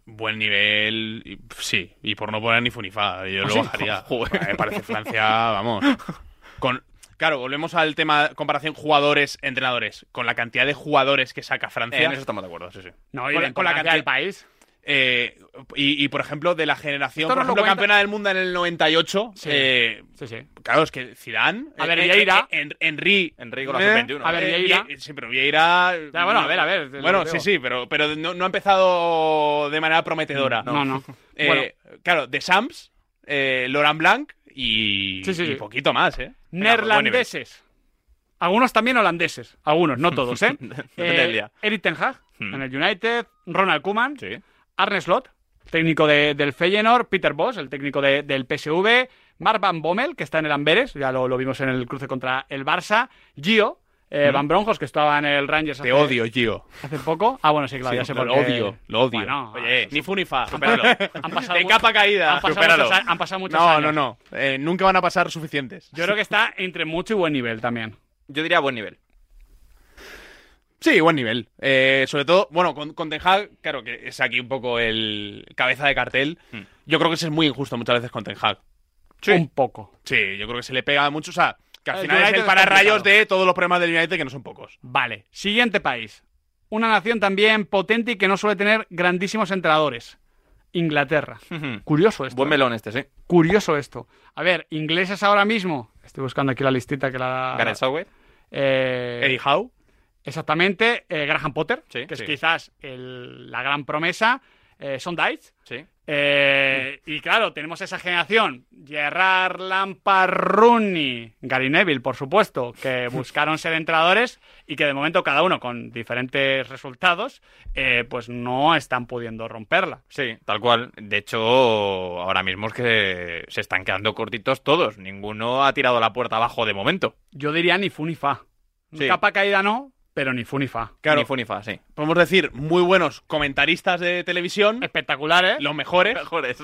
Buen nivel, sí. Y por no poner ni funifa, yo ¿Ah, lo sí? bajaría. Joder. Me parece Francia, vamos. Con, claro, volvemos al tema comparación jugadores-entrenadores. Con la cantidad de jugadores que saca Francia. En eso estamos de acuerdo, sí, sí. No, y Con la con cantidad- del país. Eh, y, y, por ejemplo, de la generación, Esto por ejemplo, campeona del mundo en el 98. Sí. eh, Sí, sí. Claro, es que Zidane. A ver, eh, Vieira. eh, en- Henry. Henry con la eh, sub-21. A ver, Vieira. Vie- Sí, pero Vieira. Ya, bueno, a ver, a ver, Bueno, sí, sí, pero, pero no, no ha empezado de manera prometedora. No, no. Eh, Bueno. Claro, de Sams, eh, Laurent Blanc y, Sí, sí, y sí. poquito más, ¿eh? Nivel. Neerlandeses. Algunos también holandeses. Algunos, no todos, ¿eh? Eh. Eric Ten Hag, Hmm. en el United. Ronald Koeman. Sí. Arne Slot, técnico de- del Feyenoord. Peter Boss, el técnico de- del PSV. Mark Van Bommel, que está en el Amberes. Ya lo, lo vimos en el cruce contra el Barça. Gio. Eh, Mm. Van Bronjos, que estaba en el Rangers Te hace, odio, Gio. hace poco. Ah, bueno, sí, claro, Sí, ya sé lo por qué. odio, lo odio. Bueno, Oye, ni fu ni fa. Supéralo. Han pasado de mu- capa caída. han pasado supéralo. muchos a- han pasado muchos no, años. No, no, Eh, nunca van a pasar suficientes. Yo creo que está entre mucho y buen nivel también. Yo diría buen nivel. Sí, buen nivel. Eh, sobre todo, bueno, con, con Ten Hag, claro que es aquí un poco el cabeza de cartel. Hmm. Yo creo que eso es muy injusto muchas veces con Ten Hag. Un poco. Sí, yo creo que se le pega mucho. O sea, que al final es el pararrayos de todos los problemas del United, que no son pocos. Vale. Siguiente país. Una nación también potente y que no suele tener grandísimos entrenadores. Inglaterra. Curioso esto. Buen ¿eh? melón este, sí. Curioso esto. A ver, ingleses ahora mismo. Estoy buscando aquí la listita que la. Gareth Southgate. Eh, Eddie Howe. Exactamente. eh, Graham Potter, Sí, que es sí. quizás el- la gran promesa. Eh, Son. Sí. Eh, y claro, tenemos esa generación, Gerard, Lampard, Rooney, Gary Neville, por supuesto, que buscaron ser entrenadores y que de momento cada uno con diferentes resultados, eh, pues no están pudiendo romperla. Sí, tal cual. De hecho, ahora mismo es que se están quedando cortitos todos. Ninguno ha tirado la puerta abajo de momento. Yo diría ni fu ni fa. Sí. Capa caída no, pero ni fu ni fa. Claro. Ni fu ni fa, sí. Podemos decir, muy buenos comentaristas de televisión. Espectaculares. Los mejores. Mejores.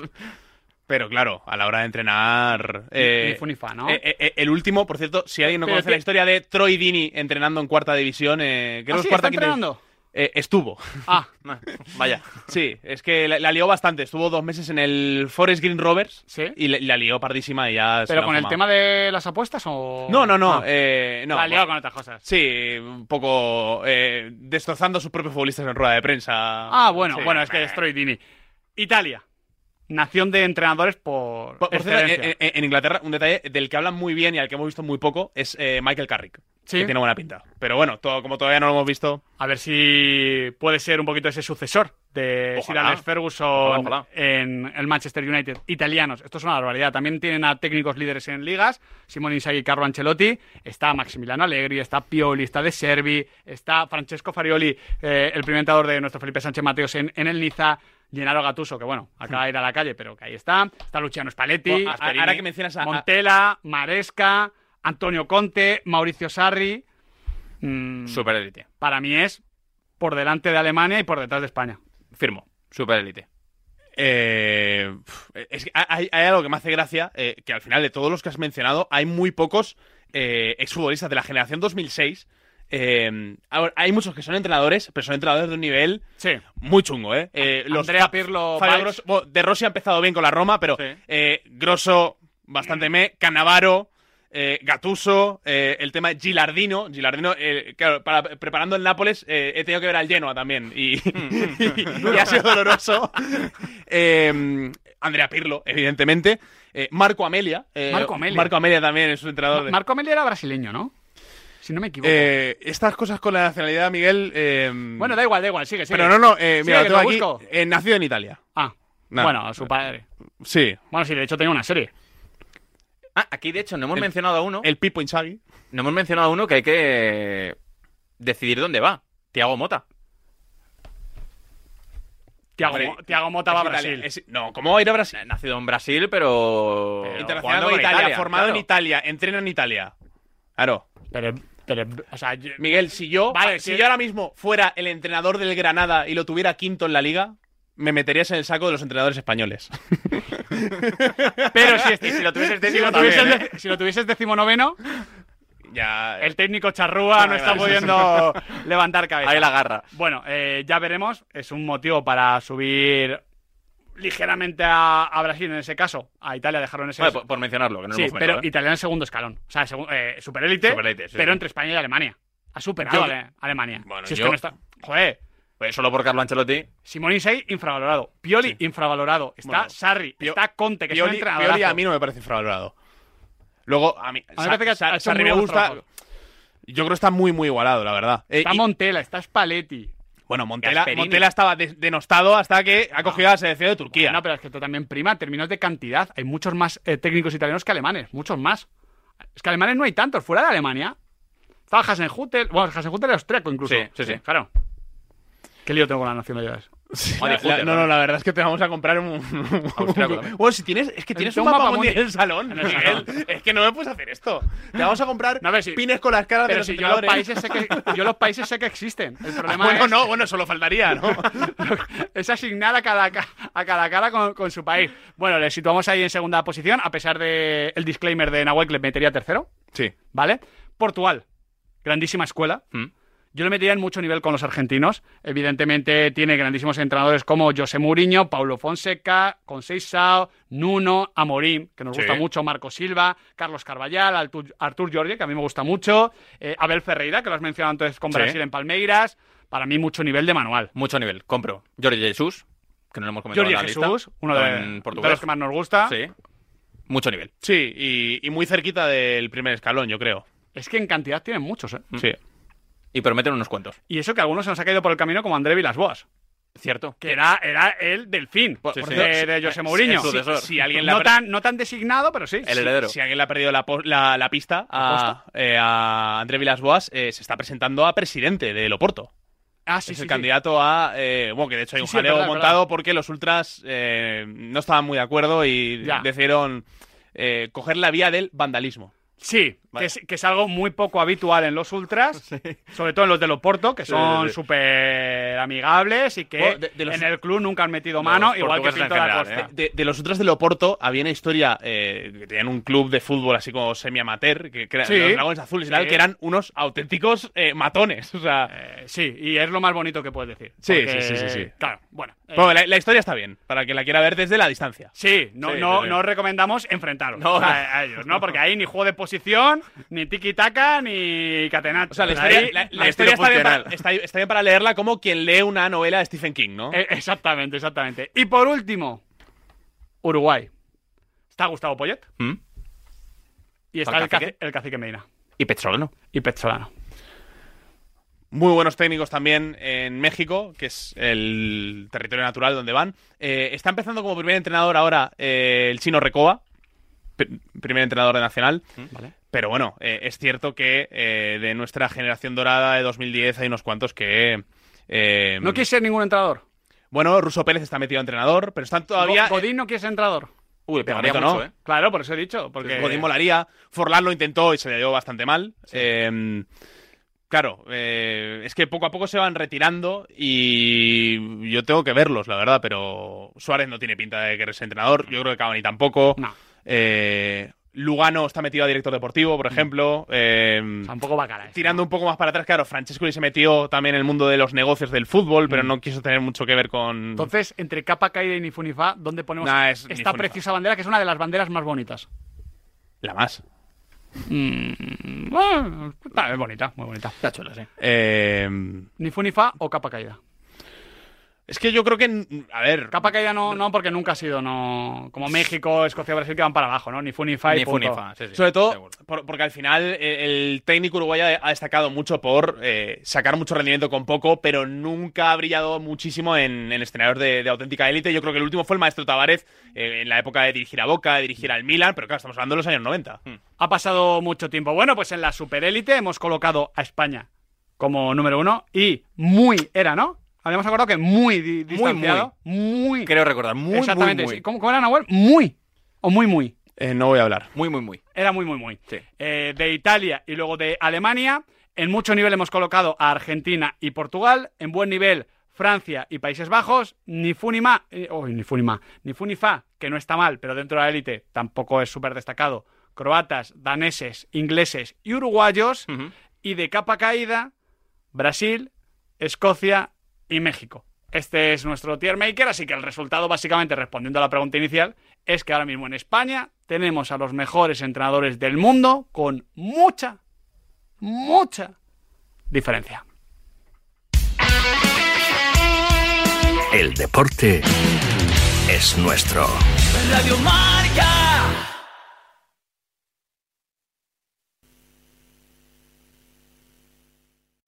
Pero claro, a la hora de entrenar. eh, ni fu ni fa, ¿no? eh, eh, el último, por cierto, si alguien no Pero conoce que- la historia de Troy Dini entrenando en cuarta división, eh, creo ¿Ah, que es sí? cuarta ¿Está entrenando? Eh, estuvo. Ah, Vaya. Sí, es que la, la lió bastante. Estuvo dos meses en el Forest Green Rovers sí. y la, la lió pardísima y ya ¿Pero con el tema de las apuestas o...? No, no, no. Ah. eh, no La bueno, con otras cosas. Sí, un poco eh, destrozando a sus propios futbolistas en rueda de prensa. Ah, bueno, Sí. bueno, es que es Troy Dini. Italia. Nación de entrenadores por, Por, por cierto, en, Inglaterra, un detalle del que hablan muy bien y al que hemos visto muy poco es eh, Michael Carrick. Sí. Que tiene buena pinta. Pero bueno, todo, como todavía no lo hemos visto. A ver si puede ser un poquito ese sucesor de Sir. Alex Ferguson Ojalá, ojalá. en el Manchester United. Italianos, esto es una barbaridad. También tienen a técnicos líderes en ligas, Simone Inzaghi y Carlo Ancelotti. Está Maximiliano Allegri, está Pioli, está De Servi, está Francesco Farioli, eh, el primer entrenador de nuestro Felipe Sánchez Mateos en, en el Niza. Gennaro Gattuso, que bueno, acaba de ir a la calle, pero que ahí está. Está Luciano Spalletti, ahora que mencionas a- a- Montela, Maresca, Antonio Conte, Mauricio Sarri. Mm, Super élite. para mí es por delante de Alemania y por detrás de España. Firmo. Super élite. Eh, es que hay, hay algo que me hace gracia, eh, que al final de todos los que has mencionado, hay muy pocos eh, exfutbolistas de la generación 2006. Eh, ahora, hay muchos que son entrenadores, pero son entrenadores de un nivel Sí. muy chungo, ¿eh? Eh, los Andrea Pirlo. Grosso- bueno, de Rossi ha empezado bien con la Roma, pero Sí. eh, Grosso bastante me, Canavaro, eh, Gatuso, eh, el tema de Gilardino, Gilardino, eh, claro, para, preparando el Nápoles he tenido que ver al Genoa también y, y ha sido doloroso. Eh, Andrea Pirlo, evidentemente. Marco Amelia. Marco Amelia. Marco Amelia también es un entrenador. de- Marco Amelia era brasileño, ¿no? Si no me equivoco. Eh, estas cosas con la nacionalidad, Miguel. eh, bueno, da igual, da igual, sigue, sigue. pero no, no, eh, Sigue, mira, lo que tengo lo aquí. busco. eh, nacido en Italia. Ah, bueno, su padre. Sí. Bueno, sí, de hecho tenía una serie. Ah, aquí de hecho no hemos El- mencionado a uno. El Pipo Inzaghi. No hemos mencionado a uno que hay que decidir dónde va. Tiago Mota. Tiago, Hombre, Tiago Mota va a Brasil. es- no, ¿cómo va a ir a Brasil? Nacido en Brasil, pero. Internacional con con Italia, formado claro. en Italia, entrena en Italia. Claro. Pero, pero, o sea, yo- Miguel, si yo, Vale, si sí. yo ahora mismo fuera el entrenador del Granada y lo tuviera quinto en la liga, me meterías en el saco de los entrenadores españoles. pero si, este- si lo tuvieses si décimo lo tuvieses, también, de- si lo tuvieses decimonoveno, ya. el técnico charrúa no está Vale, pudiendo levantar cabeza. Ahí la agarra. Bueno, eh, ya veremos. Es un motivo para subir ligeramente a, a Brasil en ese caso. A Italia dejaron ese Bueno, por, por mencionarlo, que no Sí, lo pero ¿eh? Italia en segundo escalón. O sea, eh, superélite, Superélite, sí, pero sí. entre España y Alemania. Ha superado Yo- a Ale- Alemania. Bueno, si es yo- que no está... Joder, Pues solo por Carlo Ancelotti. Simone Inzaghi, infravalorado. Pioli, infravalorado. Está Bueno, Sarri, está Conte, que es un Pioli. Pioli a mí no me parece infravalorado. Luego, a mí, A que Sa- hecho Sarri me gusta. trabajo. Yo creo que está muy, muy igualado, la verdad. Eh, Está y- Montela, está Spalletti. Bueno, Montela. Montela estaba de- denostado hasta que ha cogido a la selección de Turquía. No, pero es que esto también prima en términos de cantidad. Hay muchos más eh, técnicos italianos que alemanes, muchos más. Es que alemanes no hay tantos. Fuera de Alemania, estaba Hasenhutel. Bueno, Hasenhutel es austríaco incluso. Sí, sí, sí. Claro. Qué lío tengo con las nacionalidades. La- la- no, no, la verdad es que te vamos a comprar un. bueno, si tienes, es que tienes un mapa un mapa mundial en el salón. en el Miguel. salón. Es que no me puedes hacer esto. Te vamos a comprar No, a ver, si- pines con las caras de Pero los si yo los, países sé que, yo los países sé que existen. El problema bueno, es, no, bueno, solo faltaría, ¿no? es asignar a cada, ca- a cada cara con, con su país. Bueno, le situamos ahí en segunda posición, a pesar del el disclaimer de Nahuel que le metería tercero. Sí. ¿Vale? Portugal, grandísima escuela. Mm. Yo le metería en mucho nivel con los argentinos. Evidentemente tiene grandísimos entrenadores como José Mourinho, Paulo Fonseca, Conceição, Nuno, Amorim, que nos Sí. gusta mucho, Marco Silva, Carlos Carballal, Artur, Artur Jorge, que a mí me gusta mucho, eh, Abel Ferreira, que lo has mencionado antes con Sí. Brasil en Palmeiras. Para mí mucho nivel de manual. Mucho nivel. Compro. Jorge Jesús, que no lo hemos comentado Jorge en la lista. Jesús, uno de, En de los que más nos gusta. Sí. Mucho nivel. Sí, y, y muy cerquita del primer escalón, yo creo. Es que en cantidad tienen muchos, ¿eh? Sí. Y prometen unos cuantos. Y eso que algunos se nos ha caído por el camino como André Vilas-Boas. Cierto. Que era, era el delfín por- Sí, sí. de, de José Mourinho. sucesor. Si alguien la no, tan, no tan designado, pero sí. El heredero. Si alguien le ha perdido la, la- la pista a, eh, a André Vilas-Boas, eh, se está presentando a presidente de Loporto. Ah, sí, es sí, el sí. candidato a. eh, bueno, que de hecho hay Sí, un sí, jaleo verdad, montado verdad. porque los ultras eh, no estaban muy de acuerdo y Ya. decidieron coger la vía del vandalismo. Sí, Vale. que, es, que es algo muy poco habitual en los ultras, sobre todo en los de Loporto, que Sí, son sí. súper amigables y que Bueno, de- de los- en el club nunca han metido mano, igual que Pinto general, Costa. ¿eh? De, de los ultras de Loporto había una historia eh, que tenían un club de fútbol así como semi-amateur, que, que eran Sí. los Dragones Azules y tal, que eran unos auténticos eh, matones. O sea, Eh, sí, y es lo más bonito que puedes decir. Sí, porque, sí, sí, sí, sí. Claro, bueno. eh, bueno, la, la historia está bien, para que la quiera ver desde la distancia. Sí, no, Sí, no, no os recomendamos enfrentaros No. a, a ellos, ¿no? Porque ahí ni juego de posición, ni tiki-taka, ni catenacho. O sea, la historia, ahí- la- la al historia estilo está, bien para, funcional. está- está bien para leerla como quien lee una novela de Stephen King, ¿no? Eh, exactamente, exactamente. Y por último, Uruguay. Está Gustavo Poyet ¿Mm? y está ¿Al el, cacique? caci- el cacique Medina. Y Petrolano. Y Petzolano. Muy buenos técnicos también en México, que es el territorio natural donde van. Eh, está empezando como primer entrenador ahora eh, el chino Recoba, primer entrenador de Nacional. Vale. Pero bueno, eh, es cierto que eh, de nuestra generación dorada de 2010 hay unos cuantos que... eh, ¿No quieres ser ningún entrenador? Bueno, Russo Pérez está metido a entrenador, pero están todavía... Go- Godín no quiere ser entrenador. Uy, momento mucho, no. ¿eh? Claro, por eso he dicho. Porque... Godín molaría. Forlán lo intentó y se le dio bastante mal. Eh, claro, eh, es que poco a poco se van retirando y yo tengo que verlos, la verdad, pero Suárez no tiene pinta de querer ser entrenador. Yo creo que Cavani tampoco. No. Eh, Lugano está metido a director deportivo, por ejemplo. Eh, Tampoco va cara. tirando un poco más para atrás, claro, Francescoli se metió también en el mundo de los negocios del fútbol, pero no quiso tener mucho que ver con... Entonces, entre capa caída y Nifunifa, ¿dónde ponemos Nah, es esta Nifunifa. preciosa bandera que es una de las banderas más bonitas? La más. Mm, bueno, está- es bonita, muy bonita. Está chula, sí. Eh, Nifunifa o capa caída. Es que yo creo que... A ver... Capa caída no, no, porque nunca ha sido, no. Como México, Escocia, Brasil que van para abajo, ¿no? Ni fu ni fa y Ni fu punto. ni fa, sí, sí, Sobre todo por- porque al final eh, el técnico uruguayo ha ha destacado mucho por eh, sacar mucho rendimiento con poco, pero nunca ha brillado muchísimo en, en escenarios de, de auténtica élite. Yo creo que el último fue el maestro Tavares eh, en la época de dirigir a Boca, de dirigir al Milan, pero claro, estamos hablando de los años 90. Ha pasado mucho tiempo. Bueno, pues en la superélite hemos colocado a España como número uno y muy era, ¿no? Habíamos acordado que muy di- distanciado. Muy, Creo recordar. Muy, Exactamente. muy, muy. sí. ¿Cómo, cómo era Nahuel? Muy. O muy, muy. Eh, no voy a hablar. Muy, muy, muy. Era muy, muy, muy. Sí. Eh, de Italia y luego de Alemania. En mucho nivel hemos colocado a Argentina y Portugal. En buen nivel, Francia y Países Bajos. Ni fu ni ma. eh, oh, ni fu ni ma. Ni fu ni fa, que no está mal, pero dentro de la élite tampoco es súper destacado. Croatas, daneses, ingleses y uruguayos. Y de capa caída, Brasil, Escocia y México. Este es nuestro tier maker, así que el resultado, básicamente respondiendo a la pregunta inicial, es que ahora mismo en España tenemos a los mejores entrenadores del mundo con mucha, mucha diferencia. El deporte es nuestro. Radio Marca.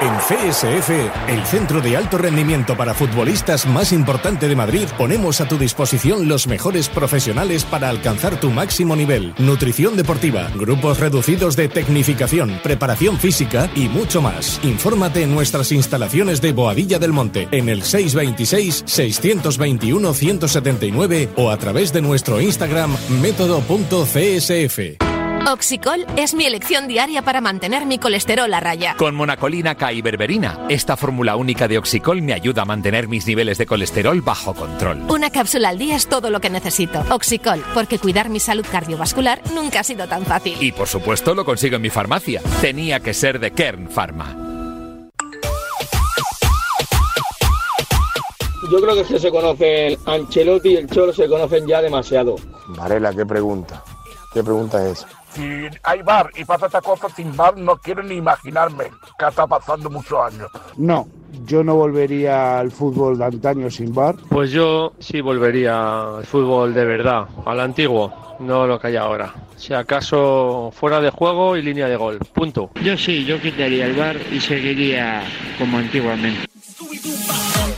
En CSF, el centro de alto rendimiento para futbolistas más importante de Madrid, ponemos a tu disposición los mejores profesionales para alcanzar tu máximo nivel. Nutrición deportiva, grupos reducidos de tecnificación, preparación física y mucho más. Infórmate en nuestras instalaciones de Boadilla del Monte en el 626-621-179 o a través de nuestro Instagram método.csf. Oxicol es mi elección diaria para mantener mi colesterol a raya. Con monacolina K y berberina, esta fórmula única de Oxicol me ayuda a mantener mis niveles de colesterol bajo control. Una cápsula al día es todo lo que necesito. Oxicol, porque cuidar mi salud cardiovascular nunca ha sido tan fácil. Y por supuesto lo consigo en mi farmacia. Tenía que ser de Kern Pharma. Yo creo que se conocen Ancelotti y el Cholo se conocen ya demasiado. Varela, ¿qué pregunta? ¿Qué pregunta es? Si hay bar y pasa esta cosa sin bar, no quiero ni imaginarme que está pasando muchos años. No, yo no volvería al fútbol de antaño sin bar. Pues yo sí volvería al fútbol de verdad, al antiguo, no lo que hay ahora. Si acaso fuera de juego y línea de gol. Punto. Yo sí, yo quitaría el bar y seguiría como antiguamente.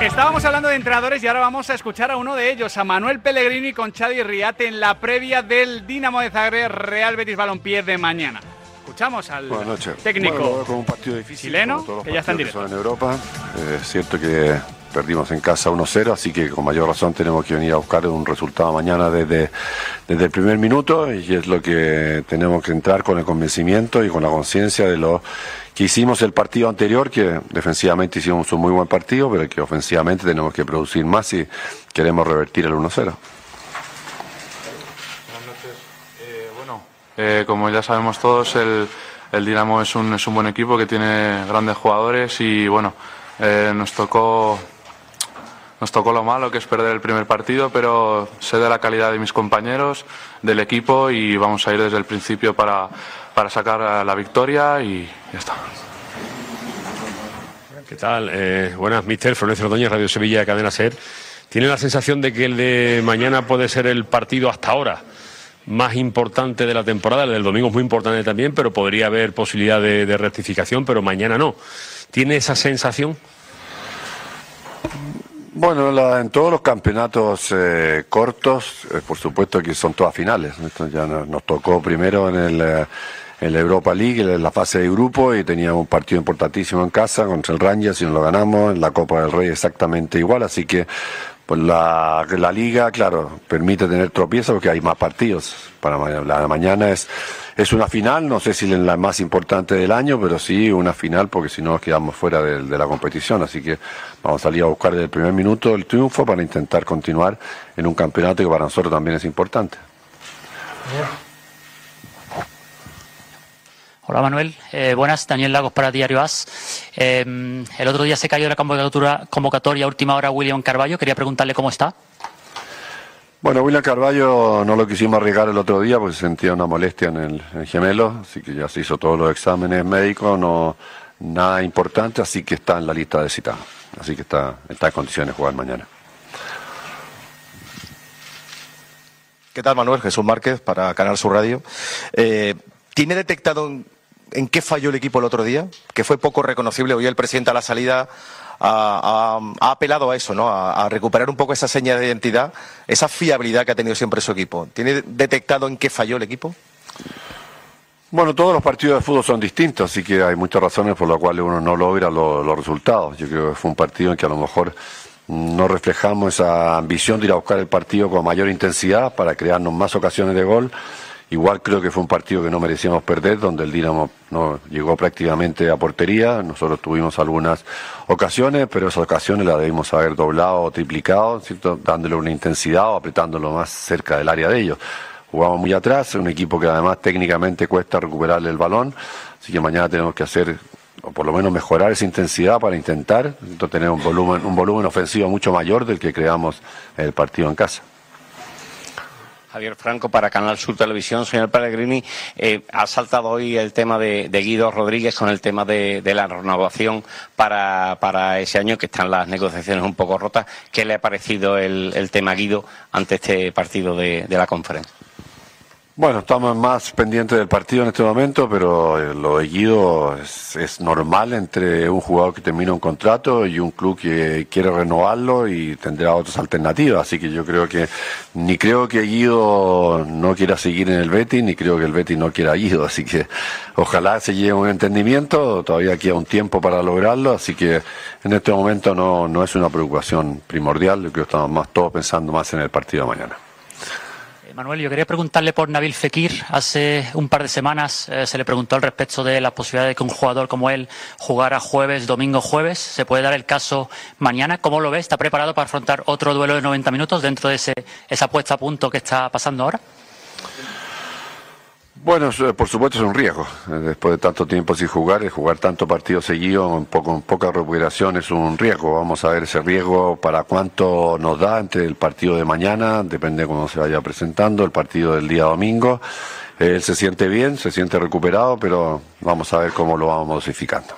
Estábamos hablando de entrenadores y ahora vamos a escuchar a uno de ellos, a Manuel Pellegrini con Chadi Riate en la previa del Dinamo de Zagreb Real Betis Balompié de mañana. Escuchamos al técnico Bueno, con un partido difícil, chileno que ya está en directo. en Europa. Eh, Es cierto que perdimos en casa 1-0, así que con mayor razón tenemos que venir a buscar un resultado mañana desde, desde el primer minuto y es lo que tenemos que entrar con el convencimiento y con la conciencia de lo que hicimos el partido anterior, que defensivamente hicimos un muy buen partido, pero que ofensivamente tenemos que producir más si queremos revertir el 1-0. Eh, como ya sabemos todos, el, el Dinamo es un, es un buen equipo que tiene grandes jugadores y bueno, eh, nos tocó nos tocó lo malo que es perder el primer partido, pero sé de la calidad de mis compañeros, del equipo y vamos a ir desde el principio para, para sacar la victoria y ya está. ¿Qué tal? Eh, buenas, mister. Florencio Ordóñez, Radio Sevilla, Cadena Ser. ¿Tiene la sensación de que el de mañana puede ser el partido hasta ahora más importante de la temporada? El del domingo es muy importante también, pero podría haber posibilidad de rectificación, pero mañana no. ¿Tiene esa sensación? Bueno, la- en todos los campeonatos eh, cortos, eh, por supuesto que son todas finales. Esto ya nos, nos tocó primero en el eh, en la Europa League, en la fase de grupo, y teníamos un partido importantísimo en casa contra el Rangers y nos lo ganamos. En la Copa del Rey exactamente igual, así que pues la, la liga, claro, permite tener tropiezos porque hay más partidos. Para la mañana es, es una final, no sé si la más importante del año, pero sí una final porque si no nos quedamos fuera de la competición. Así que vamos a salir a buscar desde el primer minuto el triunfo para intentar continuar en un campeonato que para nosotros también es importante. Hola Manuel, Eh, buenas, Daniel Lagos para Diario As. Eh, el otro día se cayó la convocatoria, convocatoria a última hora William Carballo, quería preguntarle cómo está. Bueno, William Carballo no lo quisimos arriesgar el otro día porque sentía una molestia en el, en el gemelo, así que ya se hizo todos los exámenes médicos, no nada importante, así que está en la lista de citados. Así que está, está en condiciones de jugar mañana. ¿Qué tal, Manuel? Jesús Márquez para Canal Sur Radio. Eh, ¿Tiene detectado en, qué falló el equipo el otro día? Que fue poco reconocible. Hoy el presidente a la salida ha, apelado a eso, ¿no? A, recuperar un poco esa seña de identidad, esa fiabilidad que ha tenido siempre su equipo. ¿Tiene detectado en qué falló el equipo? Bueno, todos los partidos de fútbol son distintos, así que hay muchas razones por las cuales uno no logra lo- los resultados. Yo creo que fue un partido en que a lo mejor no reflejamos esa ambición de ir a buscar el partido con mayor intensidad para crearnos más ocasiones de gol. Igual creo que fue un partido que no merecíamos perder, donde el Dinamo no llegó prácticamente a portería. Nosotros tuvimos algunas ocasiones, pero esas ocasiones las debimos haber doblado o triplicado, dándole una intensidad o apretándolo más cerca del área de ellos. Jugamos muy atrás, un equipo que además técnicamente cuesta recuperarle el balón, así que mañana tenemos que hacer, o por lo menos mejorar esa intensidad para intentar tener un volumen, un volumen ofensivo mucho mayor del que creamos en el partido en casa. Javier Franco para Canal Sur Televisión. Señor Pellegrini, eh, ha saltado hoy el tema de, Guido Rodríguez con el tema de, la renovación para, ese año, que están las negociaciones un poco rotas. ¿Qué le ha parecido el, tema Guido ante este partido de la conferencia? Bueno, estamos más pendientes del partido en este momento, pero eh, lo de Guido es, es normal entre un jugador que termina un contrato y un club que quiere renovarlo y tendrá otras alternativas. Así que yo creo que ni creo que Guido no quiera seguir en el Betis, ni creo que el Betis no quiera Guido. Así que ojalá se llegue a un entendimiento. Todavía queda un tiempo para lograrlo, así que en este momento no, no es una preocupación primordial. Yo creo que estamos más todos pensando más en el partido de mañana. Manuel, yo quería preguntarle por Nabil Fekir. Hace un par de semanas eh, se le preguntó al respecto de la posibilidad de que un jugador como él jugara jueves, domingo, jueves. ¿Se puede dar el caso mañana? ¿Cómo lo ve? ¿Está preparado para afrontar otro duelo de 90 minutos dentro de ese, esa puesta a punto que está pasando ahora? Bueno, eh, por supuesto es un riesgo. Eh, Después de tanto tiempo sin jugar, de jugar tanto partido seguido, un poco, con poca recuperación, es un riesgo. Vamos a ver ese riesgo para cuánto nos da entre el partido de mañana, depende de cómo se vaya presentando, el partido del día domingo. Eh, Él se siente bien, se siente recuperado, pero vamos a ver cómo lo vamos modificando.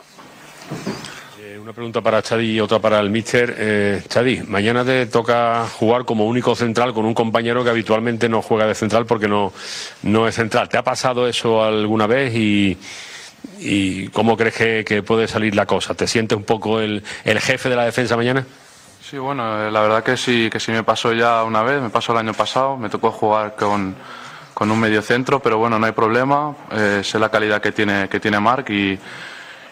Una pregunta para Chadi y otra para el míster. Eh, Chadi, mañana te toca jugar como único central con un compañero que habitualmente no juega de central porque no, no es central. ¿Te ha pasado eso alguna vez y, cómo crees que, que puede salir la cosa? ¿Te sientes un poco el, el jefe de la defensa mañana? Sí, bueno, eh, la verdad que sí, que sí me pasó ya una vez, me pasó el año pasado, me tocó jugar con, con un medio centro, pero bueno, no hay problema, eh, sé la calidad que tiene, que tiene Marc y,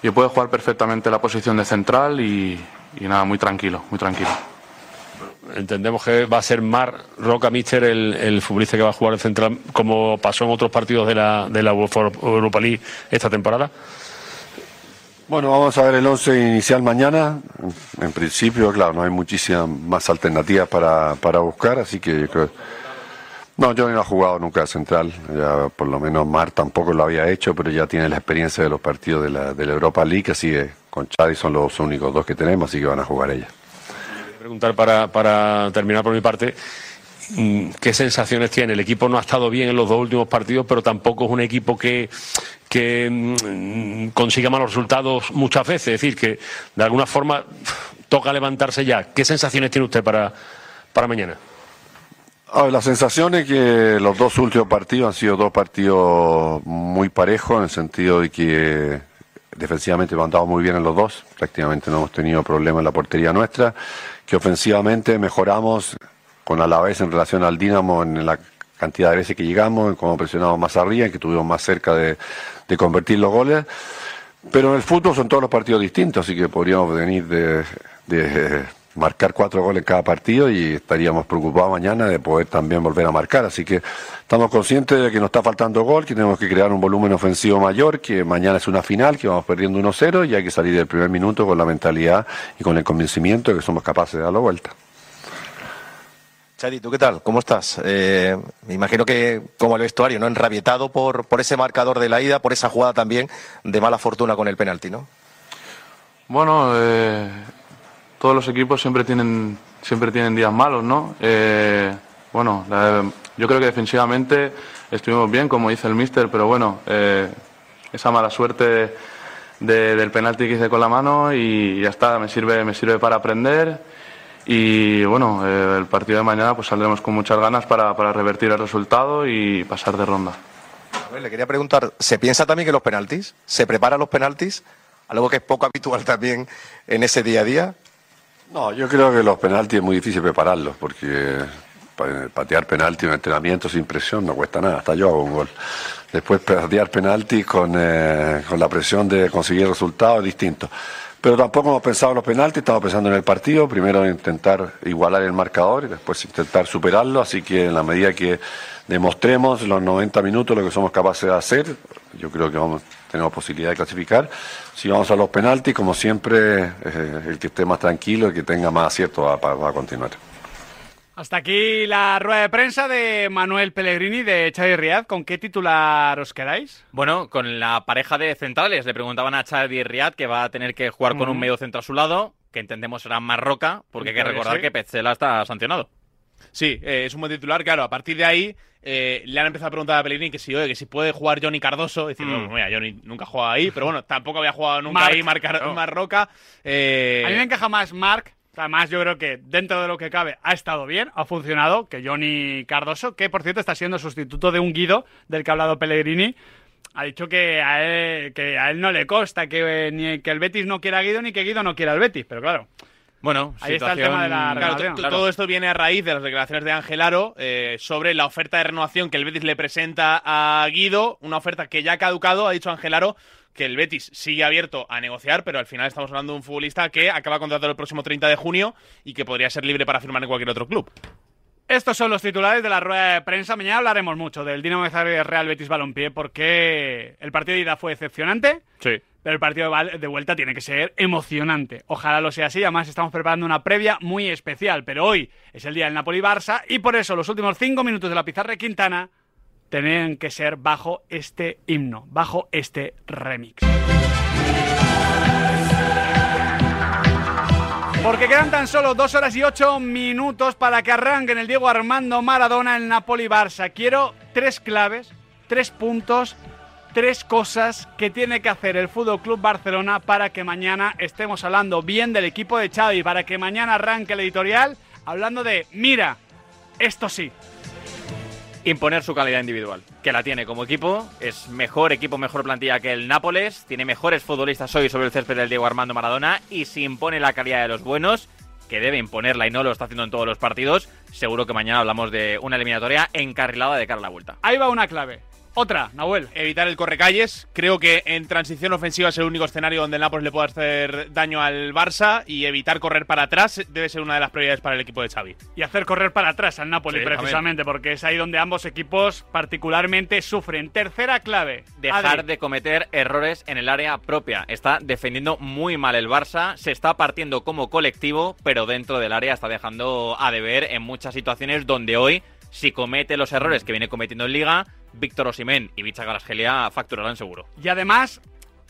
y puede jugar perfectamente la posición de central y, y nada, muy tranquilo, muy tranquilo. Entendemos que va a ser Mar Roca Mister el, el futbolista que va a jugar de central, como pasó en otros partidos de la, de la Europa League esta temporada. Bueno, vamos a ver el 11 inicial mañana. En principio, claro, no hay muchísimas más alternativas para, para buscar, así que yo creo... No, yo no he jugado nunca central, ya por lo menos Mar tampoco lo había hecho, pero ya tiene la experiencia de los partidos de la, de la Europa League, así que con Chadi son los únicos dos que tenemos, así que van a jugar ellas. preguntar para, para terminar por mi parte. mm, ¿Qué sensaciones tiene? El equipo no ha estado bien en los dos últimos partidos, pero tampoco es un equipo que, que mm, consiga malos resultados muchas veces. Es decir, que de alguna forma toca levantarse ya. ¿Qué sensaciones tiene usted para, para mañana? Ver, la sensación es que los dos últimos partidos han sido dos partidos muy parejos, en el sentido de que defensivamente hemos andado muy bien en los dos, prácticamente no hemos tenido problemas en la portería nuestra, que ofensivamente mejoramos con Alavés en relación al Dinamo en la cantidad de veces que llegamos, en cómo presionamos más arriba, en que estuvimos más cerca de, convertir los goles. Pero en el fútbol son todos los partidos distintos, así que podríamos venir de marcar cuatro goles en cada partido y estaríamos preocupados mañana de poder también volver a marcar. Así que estamos conscientes de que nos está faltando gol, que tenemos que crear un volumen ofensivo mayor, que mañana es una final, que vamos perdiendo 1-0 y hay que salir del primer minuto con la mentalidad y con el convencimiento de que somos capaces de dar la vuelta. Chadi, ¿tú qué tal? ¿Cómo estás? Eh, me imagino que como el vestuario, ¿no? Enrabietado por, por ese marcador de la ida, por esa jugada también de mala fortuna con el penalti, ¿no? Bueno, eh, todos los equipos siempre tienen, siempre tienen días malos, ¿no? Eh, bueno, la- yo creo que defensivamente estuvimos bien, como dice el míster, pero bueno, eh, esa mala suerte de- del penalti que hice con la mano y ya está, me sirve, me sirve para aprender. Y bueno, eh, el partido de mañana pues saldremos con muchas ganas para, para revertir el resultado y pasar de ronda. A ver, le quería preguntar, ¿se piensa también que los penaltis? ¿Se preparan los penaltis algo que es poco habitual también en ese día a día. No, yo creo que los penaltis es muy difícil prepararlos porque pa- patear penalti en entrenamiento sin presión no cuesta nada, hasta yo hago un gol. Después patear penalti con, eh, con la presión de conseguir el resultado es distinto. Pero tampoco hemos pensado en los penaltis, estamos pensando en el partido, primero intentar igualar el marcador y después intentar superarlo, así que en la medida que demostremos los 90 minutos lo que somos capaces de hacer, yo creo que vamos, tenemos posibilidad de clasificar. Si vamos a los penaltis, como siempre, eh, el que esté más tranquilo, el que tenga más acierto va, va- va a continuar. Hasta aquí la rueda de prensa de Manuel Pellegrini de Xavi Riad. ¿Con qué titular os quedáis? Bueno, con la pareja de centrales. Le preguntaban a Xavi Riad que va a tener que jugar con un medio centro a su lado, que entendemos será Marroca, porque hay que recordar sí. que Petzela está sancionado. Sí, eh, es un buen titular, claro. A partir de ahí eh, le han empezado a preguntar a Pellegrini que si, oye, que si puede jugar Johnny Cardoso. Diciendo, Mm. mira, Johnny nunca ha jugado ahí, pero bueno, tampoco había jugado nunca Marc, ahí Marca- no. Marroca. Eh, A mí me encaja más Mark. Además, yo creo que dentro de lo que cabe ha estado bien, ha funcionado, que Johnny Cardoso, que por cierto está siendo sustituto de un Guido del que ha hablado Pellegrini, ha dicho que a él, que a él no le consta que, ni que el Betis no quiera a Guido ni que Guido no quiera al Betis, pero claro. Bueno, Ahí está el tema de la Claro, renovación. to- todo esto viene a raíz de las declaraciones de Ángel Aro eh, sobre la oferta de renovación que el Betis le presenta a Guido, una oferta que ya ha caducado, ha dicho Ángel Aro que el Betis sigue abierto a negociar, pero al final estamos hablando de un futbolista que acaba contrato el próximo 30 de junio y que podría ser libre para firmar en cualquier otro club. Estos son los titulares de la rueda de prensa. Mañana hablaremos mucho del Dinamo de Zagreb Real Betis Balompié porque el partido de ida fue decepcionante. Sí. El partido de vuelta tiene que ser emocionante. Ojalá lo sea así. Además, estamos preparando una previa muy especial. Pero hoy es el día del Napoli-Barça y por eso los últimos cinco minutos de la pizarra de Quintana tienen que ser bajo este himno, bajo este remix. Porque quedan tan solo dos horas y ocho minutos para que arranquen el Diego Armando Maradona el Napoli-Barça. Quiero tres claves, tres puntos, tres cosas que tiene que hacer el Fútbol Club Barcelona para que mañana estemos hablando bien del equipo de Xavi, para que mañana arranque el editorial hablando de, mira, esto sí. Imponer su calidad individual, que la tiene como equipo, es mejor equipo, mejor plantilla que el Nápoles, tiene mejores futbolistas hoy sobre el césped del Diego Armando Maradona y si impone la calidad de los buenos, que debe imponerla y no lo está haciendo en todos los partidos, seguro que mañana hablamos de una eliminatoria encarrilada de cara a la vuelta. Ahí va una clave. Otra, Nahuel. Evitar el correcalles. Creo que en transición ofensiva es el único escenario donde el Nápoles le puede hacer daño al Barça y evitar correr para atrás debe ser una de las prioridades para el equipo de Xavi. y hacer correr para atrás al Napoli Sí, precisamente, porque es ahí donde ambos equipos particularmente sufren. Tercera clave. Dejar Adri. de cometer errores en el área propia. Está defendiendo muy mal el Barça, se está partiendo como colectivo, pero dentro del área está dejando a deber en muchas situaciones donde hoy, si comete los errores que viene cometiendo en Liga, Víctor Osimén y Bicha Garasgelia facturarán seguro. Y además,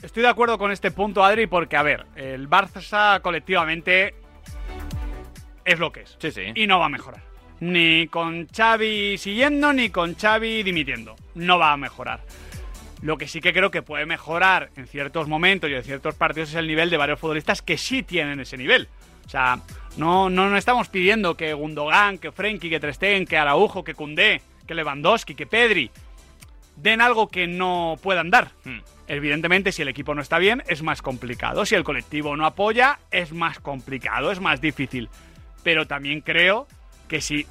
estoy de acuerdo con este punto, Adri, porque, a ver, el Barça colectivamente es lo que es. Sí, sí. Y no va a mejorar. Ni con Xavi siguiendo, ni con Xavi dimitiendo. No va a mejorar. Lo que sí que creo que puede mejorar en ciertos momentos y en ciertos partidos es el nivel de varios futbolistas que sí tienen ese nivel. O sea, no, no, no estamos pidiendo que Gundogan, que Frenkie, que Tresten, que Araujo, que Koundé, que Lewandowski, que Pedri den algo que no puedan dar. Hmm. Evidentemente, si el equipo no está bien, es más complicado. Si el colectivo no apoya, es más complicado, es más difícil. Pero también creo que si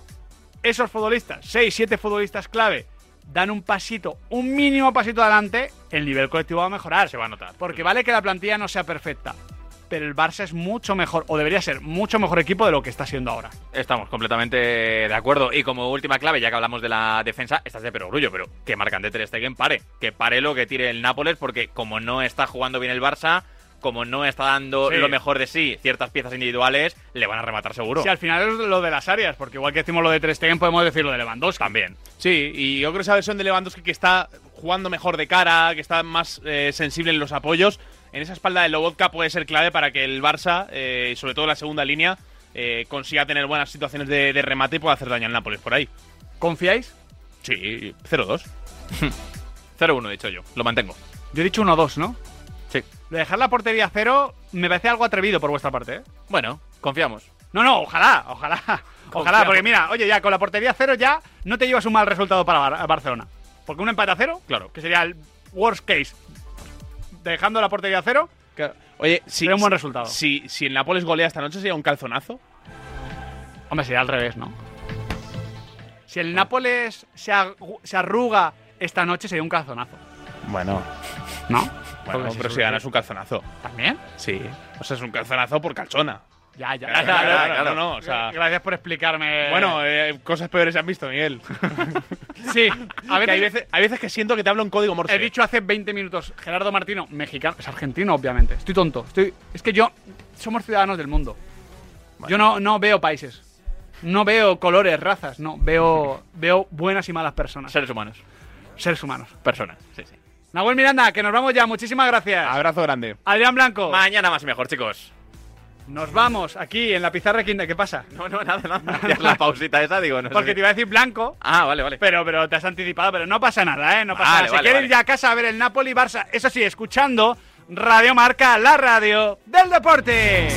esos futbolistas, 6, 7 futbolistas clave, dan un pasito, un mínimo pasito adelante, el nivel colectivo va a mejorar. Se va a notar. Porque vale que la plantilla no sea perfecta, pero el Barça es mucho mejor, o debería ser mucho mejor equipo de lo que está siendo ahora. Estamos completamente de acuerdo. Y como última clave, ya que hablamos de la defensa, esta es de perogrullo, pero que marcan de Ter Stegen pare. Que pare lo que tire el Nápoles, porque como no está jugando bien el Barça, como no está dando Sí. lo mejor de sí ciertas piezas individuales, le van a rematar seguro. Si al final es lo de las áreas, porque igual que decimos lo de Ter Stegen, podemos decir lo de Lewandowski. También. Sí, y yo creo que esa versión de Lewandowski que está jugando mejor de cara, que está más eh, sensible en los apoyos, en esa espalda de Lobotka puede ser clave para que el Barça, eh, y sobre todo la segunda línea, eh, consiga tener buenas situaciones de, de remate y pueda hacer daño al Nápoles por ahí. ¿Confiáis? Sí, 0-2. 0-1, he dicho yo. Lo mantengo. Yo he dicho 1-2, ¿no? Sí. De dejar la portería a cero me parece algo atrevido por vuestra parte, ¿eh? Bueno, confiamos. No, no, ojalá, ojalá. Ojalá, porque mira, oye, ya con la portería a cero ya no te llevas un mal resultado para Bar- Barcelona. Porque un empate a cero, Claro. que sería el worst case, dejando la portería a cero, Claro. Oye, si, un buen resultado. Si, si el Nápoles golea esta noche, sería un calzonazo. Hombre, sería al revés, ¿no? Si el Nápoles se, se arruga esta noche, sería un calzonazo. Bueno. ¿No? Bueno, pero si ganas un calzonazo. ¿También? Sí. O sea, es un calzonazo por calzona. Ya, ya, Claro, ya, claro, no, o sea- Gracias por explicarme. Bueno, eh, cosas peores se han visto, Miguel. sí. A hay, veces, hay veces que siento que te hablo en código morse. he dicho hace 20 minutos, Gerardo Martino, mexicano, es argentino, obviamente. Estoy tonto. Estoy, es que yo, somos ciudadanos del mundo. Yo no, no veo países. No veo colores, razas, no. Veo, veo buenas y malas personas. Seres humanos. Seres humanos. Personas. Sí, sí. Nahuel Miranda, que nos vamos ya. Muchísimas gracias. Abrazo grande. Adrián Blanco. Mañana más y mejor, chicos. Nos vamos aquí en la pizarra quinta. ¿Qué pasa? No, no, nada, nada. Ya es la pausita esa, digo. No sé Porque te iba a decir blanco. Ah, vale, vale. Pero, pero te has anticipado, pero no pasa nada, ¿eh? No pasa Vale, nada. Si vale, quieres vale. ir ya a casa a ver el Napoli-Barça, eso sí, escuchando Radio Marca, la radio del deporte.